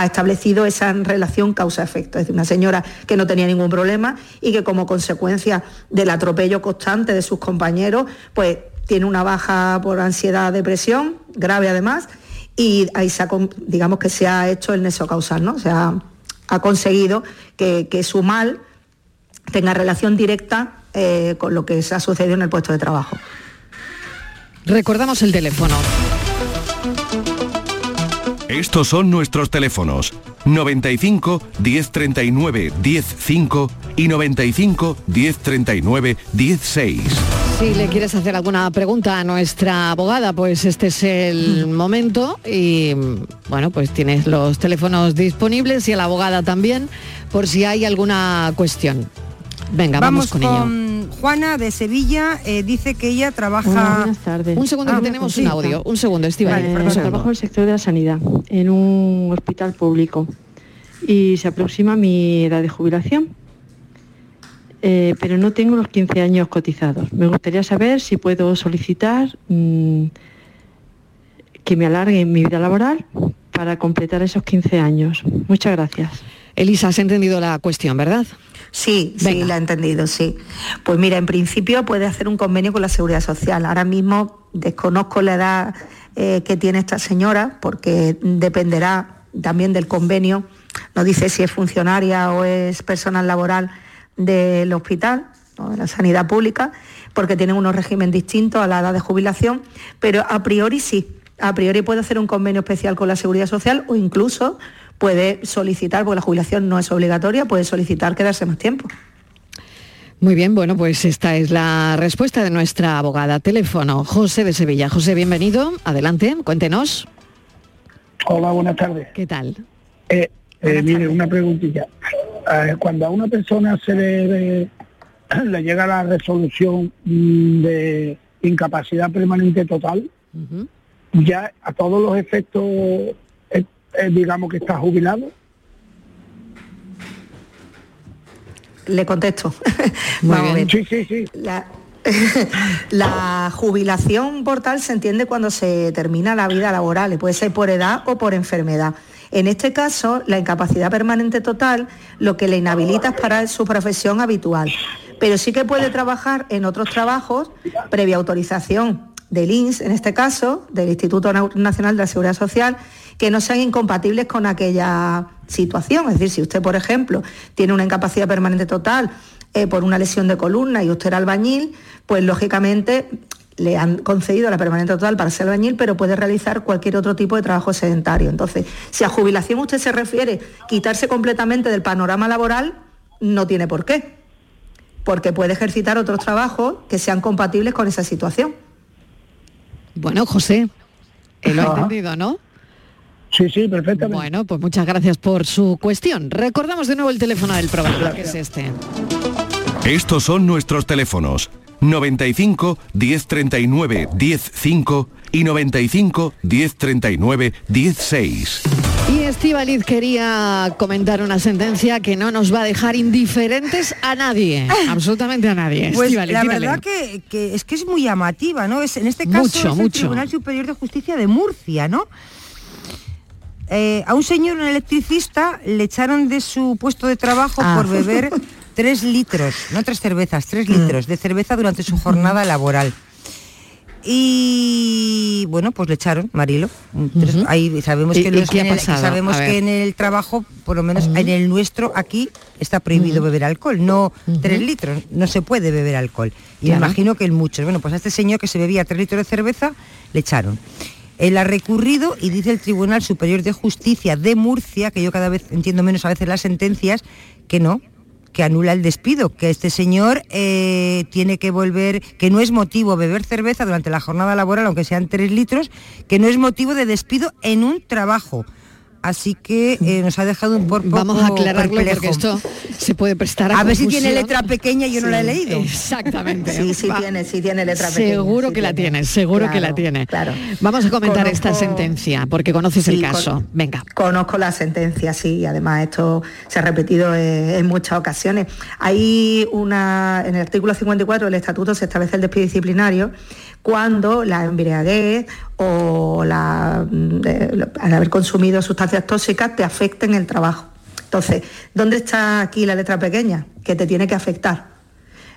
[SPEAKER 20] ha establecido esa relación causa-efecto, es decir, una señora que no tenía ningún problema y que como consecuencia del atropello constante de sus compañeros, pues tiene una baja por ansiedad, depresión, grave además, y ahí se ha, digamos que se ha hecho el nexo causal, ¿no? O sea, ha conseguido que, que su mal tenga relación directa eh, con lo que se ha sucedido en el puesto de trabajo.
[SPEAKER 1] Recordamos el teléfono.
[SPEAKER 21] Estos son nuestros teléfonos 95 1039 105 y 95 1039 16.
[SPEAKER 1] Si le quieres hacer alguna pregunta a nuestra abogada, pues este es el momento y bueno, pues tienes los teléfonos disponibles y a la abogada también por si hay alguna cuestión. Venga, vamos, con, ello.
[SPEAKER 19] Juana de Sevilla, eh, dice que ella trabaja...
[SPEAKER 1] Hola, buenas tardes. Un segundo, que
[SPEAKER 19] Ah,
[SPEAKER 1] tenemos un audio. Un segundo, Estíbaliz,
[SPEAKER 23] Vale,
[SPEAKER 1] segundo.
[SPEAKER 23] trabajo en el sector de la sanidad, en un hospital público y se aproxima mi edad de jubilación, eh, pero no tengo los 15 años cotizados. Me gustaría saber si puedo solicitar mm, que me alarguen mi vida laboral para completar esos 15 años. Muchas gracias.
[SPEAKER 1] Elisa, has entendido la cuestión, ¿verdad?
[SPEAKER 20] Sí, sí, la he entendido, sí. Pues mira, en principio puede hacer un convenio con la Seguridad Social. Ahora mismo desconozco la edad eh, que tiene esta señora, porque dependerá también del convenio. No dice si es funcionaria o es personal laboral del hospital o de la sanidad pública, porque tienen unos regímenes distintos a la edad de jubilación, pero a priori sí. A priori puede hacer un convenio especial con la Seguridad Social o incluso puede solicitar, porque la jubilación no es obligatoria, puede solicitar quedarse más tiempo.
[SPEAKER 1] Muy bien, bueno, pues esta es la respuesta de nuestra abogada. Teléfono, José de Sevilla. José, bienvenido. Adelante, cuéntenos.
[SPEAKER 24] Hola, buenas tardes.
[SPEAKER 1] ¿Qué tal?
[SPEAKER 24] Eh, eh, mire, una preguntilla. Eh, cuando a una persona se le, le llega la resolución mm, de incapacidad permanente total, ya a todos los efectos, eh, digamos que está jubilado.
[SPEAKER 20] Le contesto.
[SPEAKER 24] Muy
[SPEAKER 20] Vamos a
[SPEAKER 24] bien.
[SPEAKER 20] ver.
[SPEAKER 24] Sí, sí, sí.
[SPEAKER 20] La, la jubilación por tal se entiende cuando se termina la vida laboral, y puede ser por edad o por enfermedad. En este caso, la incapacidad permanente total lo que le inhabilita es para su profesión habitual, pero sí que puede trabajar en otros trabajos previa autorización del INS, en este caso, del Instituto Nacional de la Seguridad Social, que no sean incompatibles con aquella situación. Es decir, si usted, por ejemplo, tiene una incapacidad permanente total eh, por una lesión de columna y usted era albañil, pues lógicamente le han concedido la permanente total para ser albañil, pero puede realizar cualquier otro tipo de trabajo sedentario. Entonces, si a jubilación usted se refiere quitarse completamente del panorama laboral, no tiene por qué, porque puede ejercitar otros trabajos que sean compatibles con esa situación.
[SPEAKER 1] Bueno, José, eh, lo ha
[SPEAKER 24] Ajá.
[SPEAKER 1] entendido, ¿no?
[SPEAKER 24] Sí, sí, perfectamente.
[SPEAKER 1] Bueno, pues muchas gracias por su cuestión. Recordamos de nuevo el teléfono del programa, que es este.
[SPEAKER 21] Estos son nuestros teléfonos 95 1039 105 y 95 1039 16.
[SPEAKER 1] Y Estíbaliz quería comentar una sentencia que no nos va a dejar indiferentes a nadie, absolutamente a nadie.
[SPEAKER 19] Pues la verdad que, que es que es muy llamativa, ¿no? Es, en este caso
[SPEAKER 1] Mucho,
[SPEAKER 19] es el
[SPEAKER 1] mucho.
[SPEAKER 19] Tribunal Superior de Justicia de Murcia, ¿no? Eh, a un señor, un electricista, le echaron de su puesto de trabajo
[SPEAKER 1] Ah.
[SPEAKER 19] por beber tres litros, no tres cervezas, tres
[SPEAKER 1] Mm.
[SPEAKER 19] litros de cerveza durante su jornada laboral. Y bueno, pues le echaron, Marilo. Ahí sabemos
[SPEAKER 1] ¿Y-
[SPEAKER 19] que, los- en el- sabemos que en el trabajo, por lo menos en el nuestro aquí está prohibido beber alcohol, no tres litros, no se puede beber alcohol. Y me imagino que el muchos. Bueno, pues a este señor que se bebía tres litros de cerveza le echaron. Él ha recurrido y dice el Tribunal Superior de Justicia de Murcia, que yo cada vez entiendo menos a veces las sentencias, que no, que anula el despido, que este señor eh, tiene que volver, que no es motivo beber cerveza durante la jornada laboral, aunque sean tres litros, que no es motivo de despido en un trabajo. Así que eh, nos ha dejado un poco
[SPEAKER 1] Vamos a aclararlo
[SPEAKER 19] perplejo.
[SPEAKER 1] porque esto se puede prestar a
[SPEAKER 19] A ver si tiene letra pequeña yo no la he leído.
[SPEAKER 1] Exactamente.
[SPEAKER 20] Sí, sí
[SPEAKER 1] Va-
[SPEAKER 20] tiene, sí tiene letra pequeña.
[SPEAKER 1] Seguro
[SPEAKER 20] sí
[SPEAKER 1] que la
[SPEAKER 20] tiene.
[SPEAKER 1] seguro que la tiene.
[SPEAKER 20] Claro.
[SPEAKER 1] Vamos a comentar esta sentencia porque conoces el caso.
[SPEAKER 20] con-
[SPEAKER 1] Venga.
[SPEAKER 20] Conozco la sentencia, sí, y además esto se ha repetido eh, en muchas ocasiones. Hay una, en el artículo 54 del Estatuto se establece el despido disciplinario cuando la embriaguez o mm, de- al haber consumido sustancias tóxicas te afecten el trabajo. Entonces, ¿dónde está aquí la letra pequeña? Que te tiene que afectar.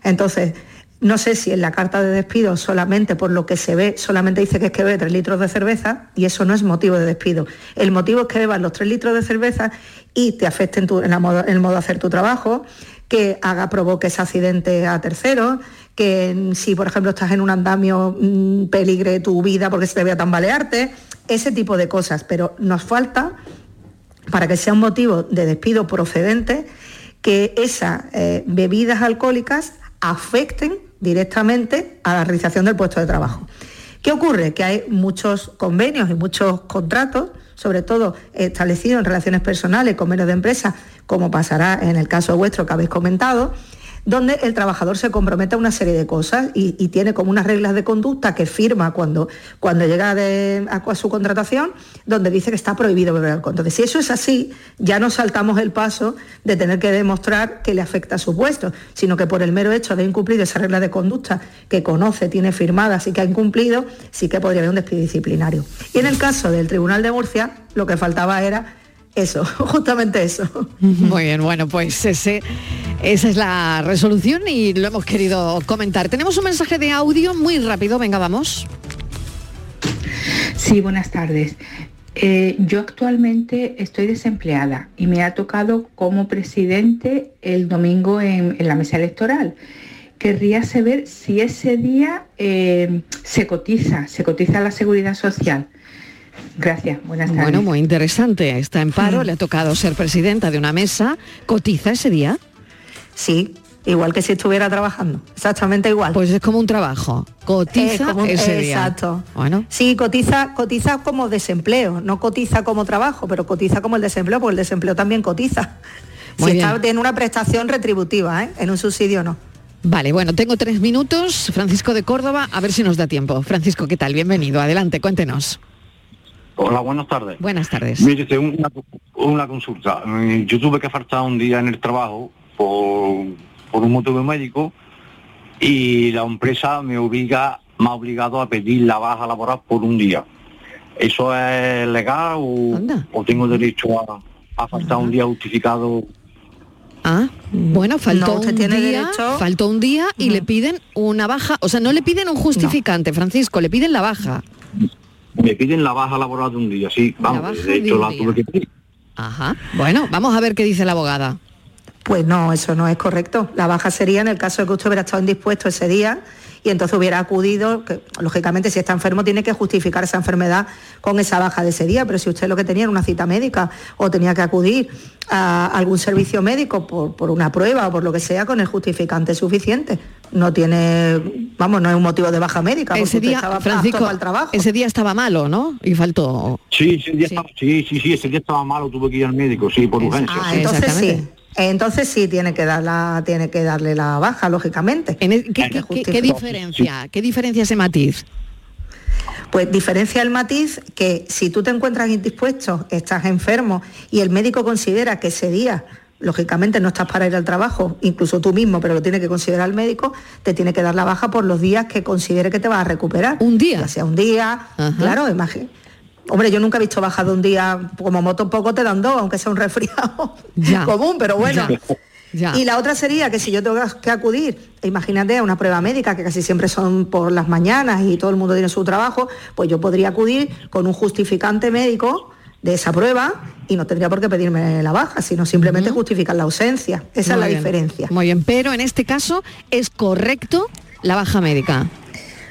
[SPEAKER 20] Entonces, no sé si en la carta de despido solamente por lo que se ve, solamente dice que es que bebe tres litros de cerveza y eso no es motivo de despido. El motivo es que bebas los tres litros de cerveza y te afecten tu- en, el modo de hacer tu trabajo, que haga, provoques accidente a terceros, que si por ejemplo estás en un andamio mm, peligre tu vida porque se te vea tambalearte, ese tipo de cosas. Pero nos falta para que sea un motivo de despido procedente, que esas eh, bebidas alcohólicas afecten directamente a la realización del puesto de trabajo. ¿Qué ocurre? Que hay muchos convenios y muchos contratos, sobre todo establecidos en relaciones personales, convenios de empresa, como pasará en el caso vuestro que habéis comentado, donde el trabajador se compromete a una serie de cosas y, tiene como unas reglas de conducta que firma cuando, cuando llega a, su contratación, donde dice que está prohibido beber alcohol. Entonces, si eso es así, ya no saltamos el paso de tener que demostrar que le afecta a su puesto, sino que por el mero hecho de incumplir esa regla de conducta que conoce, tiene firmadas y que ha incumplido, sí que podría haber un despido disciplinario. Y en el caso del Tribunal de Murcia, lo que faltaba era eso, justamente eso.
[SPEAKER 1] Muy bien, bueno, pues ese, esa es la resolución y lo hemos querido comentar. Tenemos un mensaje de audio muy rápido, venga, vamos.
[SPEAKER 25] Sí, buenas tardes. Eh, yo actualmente estoy desempleada y me ha tocado como presidente el domingo en, en la mesa electoral. Querría saber si ese día eh, se cotiza, se cotiza la seguridad social. Gracias, buenas tardes.
[SPEAKER 1] Bueno, muy interesante. Está en paro, le ha tocado ser presidenta de una mesa. ¿Cotiza ese día?
[SPEAKER 20] Sí, igual que si estuviera trabajando. Exactamente igual.
[SPEAKER 1] Pues es como un trabajo. Cotiza
[SPEAKER 20] Es como un-
[SPEAKER 1] ese día.
[SPEAKER 20] Exacto.
[SPEAKER 1] Bueno.
[SPEAKER 20] Sí, cotiza, cotiza como desempleo, no cotiza como trabajo, pero cotiza como el desempleo, porque el desempleo también cotiza.
[SPEAKER 1] Muy
[SPEAKER 20] si
[SPEAKER 1] bien.
[SPEAKER 20] está en una prestación retributiva, ¿eh? en un subsidio no.
[SPEAKER 1] Vale, bueno, tengo tres minutos. Francisco de Córdoba, a ver si nos da tiempo. Francisco, ¿qué tal? Bienvenido. Adelante, cuéntenos.
[SPEAKER 26] Hola, buenas tardes.
[SPEAKER 1] Buenas tardes.
[SPEAKER 26] Mire, una, una consulta. Yo tuve que faltar un día en el trabajo por, por un motivo médico y la empresa me obliga, me ha obligado a pedir la baja laboral por un día. ¿Eso es legal o, o tengo derecho a, a faltar un día justificado?
[SPEAKER 1] Ah, bueno, faltó
[SPEAKER 20] No, usted
[SPEAKER 1] un
[SPEAKER 20] tiene
[SPEAKER 1] día, faltó un día y le piden una baja, o sea, no le piden un justificante, Francisco, le piden la baja.
[SPEAKER 26] Me piden la baja laboral de un día, sí. Vamos,
[SPEAKER 1] baja
[SPEAKER 26] de hecho
[SPEAKER 1] un
[SPEAKER 26] la
[SPEAKER 1] día.
[SPEAKER 26] tuve que pedir.
[SPEAKER 1] Ajá. Bueno, vamos a ver qué dice la abogada.
[SPEAKER 20] Pues no, eso no es correcto. La baja sería en el caso de que usted hubiera estado indispuesto ese día y entonces hubiera acudido, que lógicamente si está enfermo tiene que justificar esa enfermedad con esa baja de ese día, pero si usted lo que tenía era una cita médica o tenía que acudir a algún servicio médico por, por una prueba o por lo que sea, con el justificante suficiente. No tiene, vamos, no es un motivo de baja médica, porque
[SPEAKER 1] Ese día,
[SPEAKER 20] estaba
[SPEAKER 1] Francisco,
[SPEAKER 20] para el trabajo.
[SPEAKER 1] ese día estaba malo, ¿no? Y faltó.
[SPEAKER 26] Sí, ese día Estaba, sí, sí, sí, ese día estaba malo, tuve que ir al médico, sí, por urgencia.
[SPEAKER 20] Ah,
[SPEAKER 26] sí.
[SPEAKER 20] entonces sí. Entonces sí tiene que dar la, tiene que darle la baja, lógicamente.
[SPEAKER 1] ¿Qué, qué- qué- qué diferencia? ¿Qué diferencia ese matiz?
[SPEAKER 20] Pues diferencia el matiz que si tú te encuentras indispuesto, estás enfermo y el médico considera que ese día, lógicamente no estás para ir al trabajo, incluso tú mismo, pero lo tiene que considerar el médico, te tiene que dar la baja por los días que considere que te vas a recuperar.
[SPEAKER 1] Un día.
[SPEAKER 20] Ya sea un día, claro, imagínate. Hombre, yo nunca he visto baja de un día, como moto poco te dan dos, aunque sea un resfriado común, pero bueno.
[SPEAKER 1] Ya.
[SPEAKER 20] Y la otra sería que si yo tengo que acudir, imagínate, a una prueba médica, que casi siempre son por las mañanas y todo el mundo tiene su trabajo, pues yo podría acudir con un justificante médico de esa prueba y no tendría por qué pedirme la baja, sino simplemente justificar la ausencia. Esa es la
[SPEAKER 1] bien.
[SPEAKER 20] diferencia.
[SPEAKER 1] Muy bien, pero en este caso es correcto la baja médica.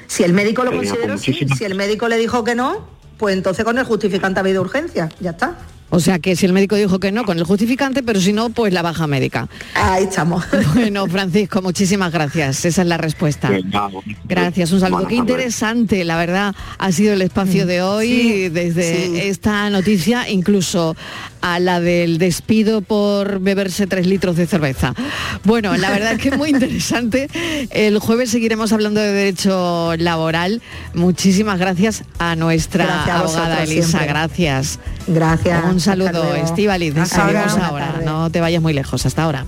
[SPEAKER 20] Si el médico lo considera sí, si el médico le dijo que no, pues entonces con el justificante ha habido urgencia, ya está.
[SPEAKER 1] O sea que si el médico dijo que no, con el justificante, pero si no, pues la baja médica.
[SPEAKER 20] Ahí estamos.
[SPEAKER 1] Bueno, Francisco, muchísimas gracias. Esa es la respuesta. Gracias, un saludo. Qué interesante, la verdad, ha sido el espacio de hoy,
[SPEAKER 20] Sí,
[SPEAKER 1] desde
[SPEAKER 20] sí.
[SPEAKER 1] esta noticia, incluso a la del despido por beberse tres litros de cerveza. Bueno, la verdad es que es muy interesante. El jueves seguiremos hablando de derecho laboral. Muchísimas gracias a nuestra
[SPEAKER 20] Gracias a
[SPEAKER 1] abogada
[SPEAKER 20] vosotros
[SPEAKER 1] Elisa.
[SPEAKER 20] siempre.
[SPEAKER 1] Gracias.
[SPEAKER 20] Gracias.
[SPEAKER 1] Un saludo. Estíbaliz.
[SPEAKER 20] Hasta ahora.
[SPEAKER 1] Ahora. No te vayas muy lejos. Hasta ahora.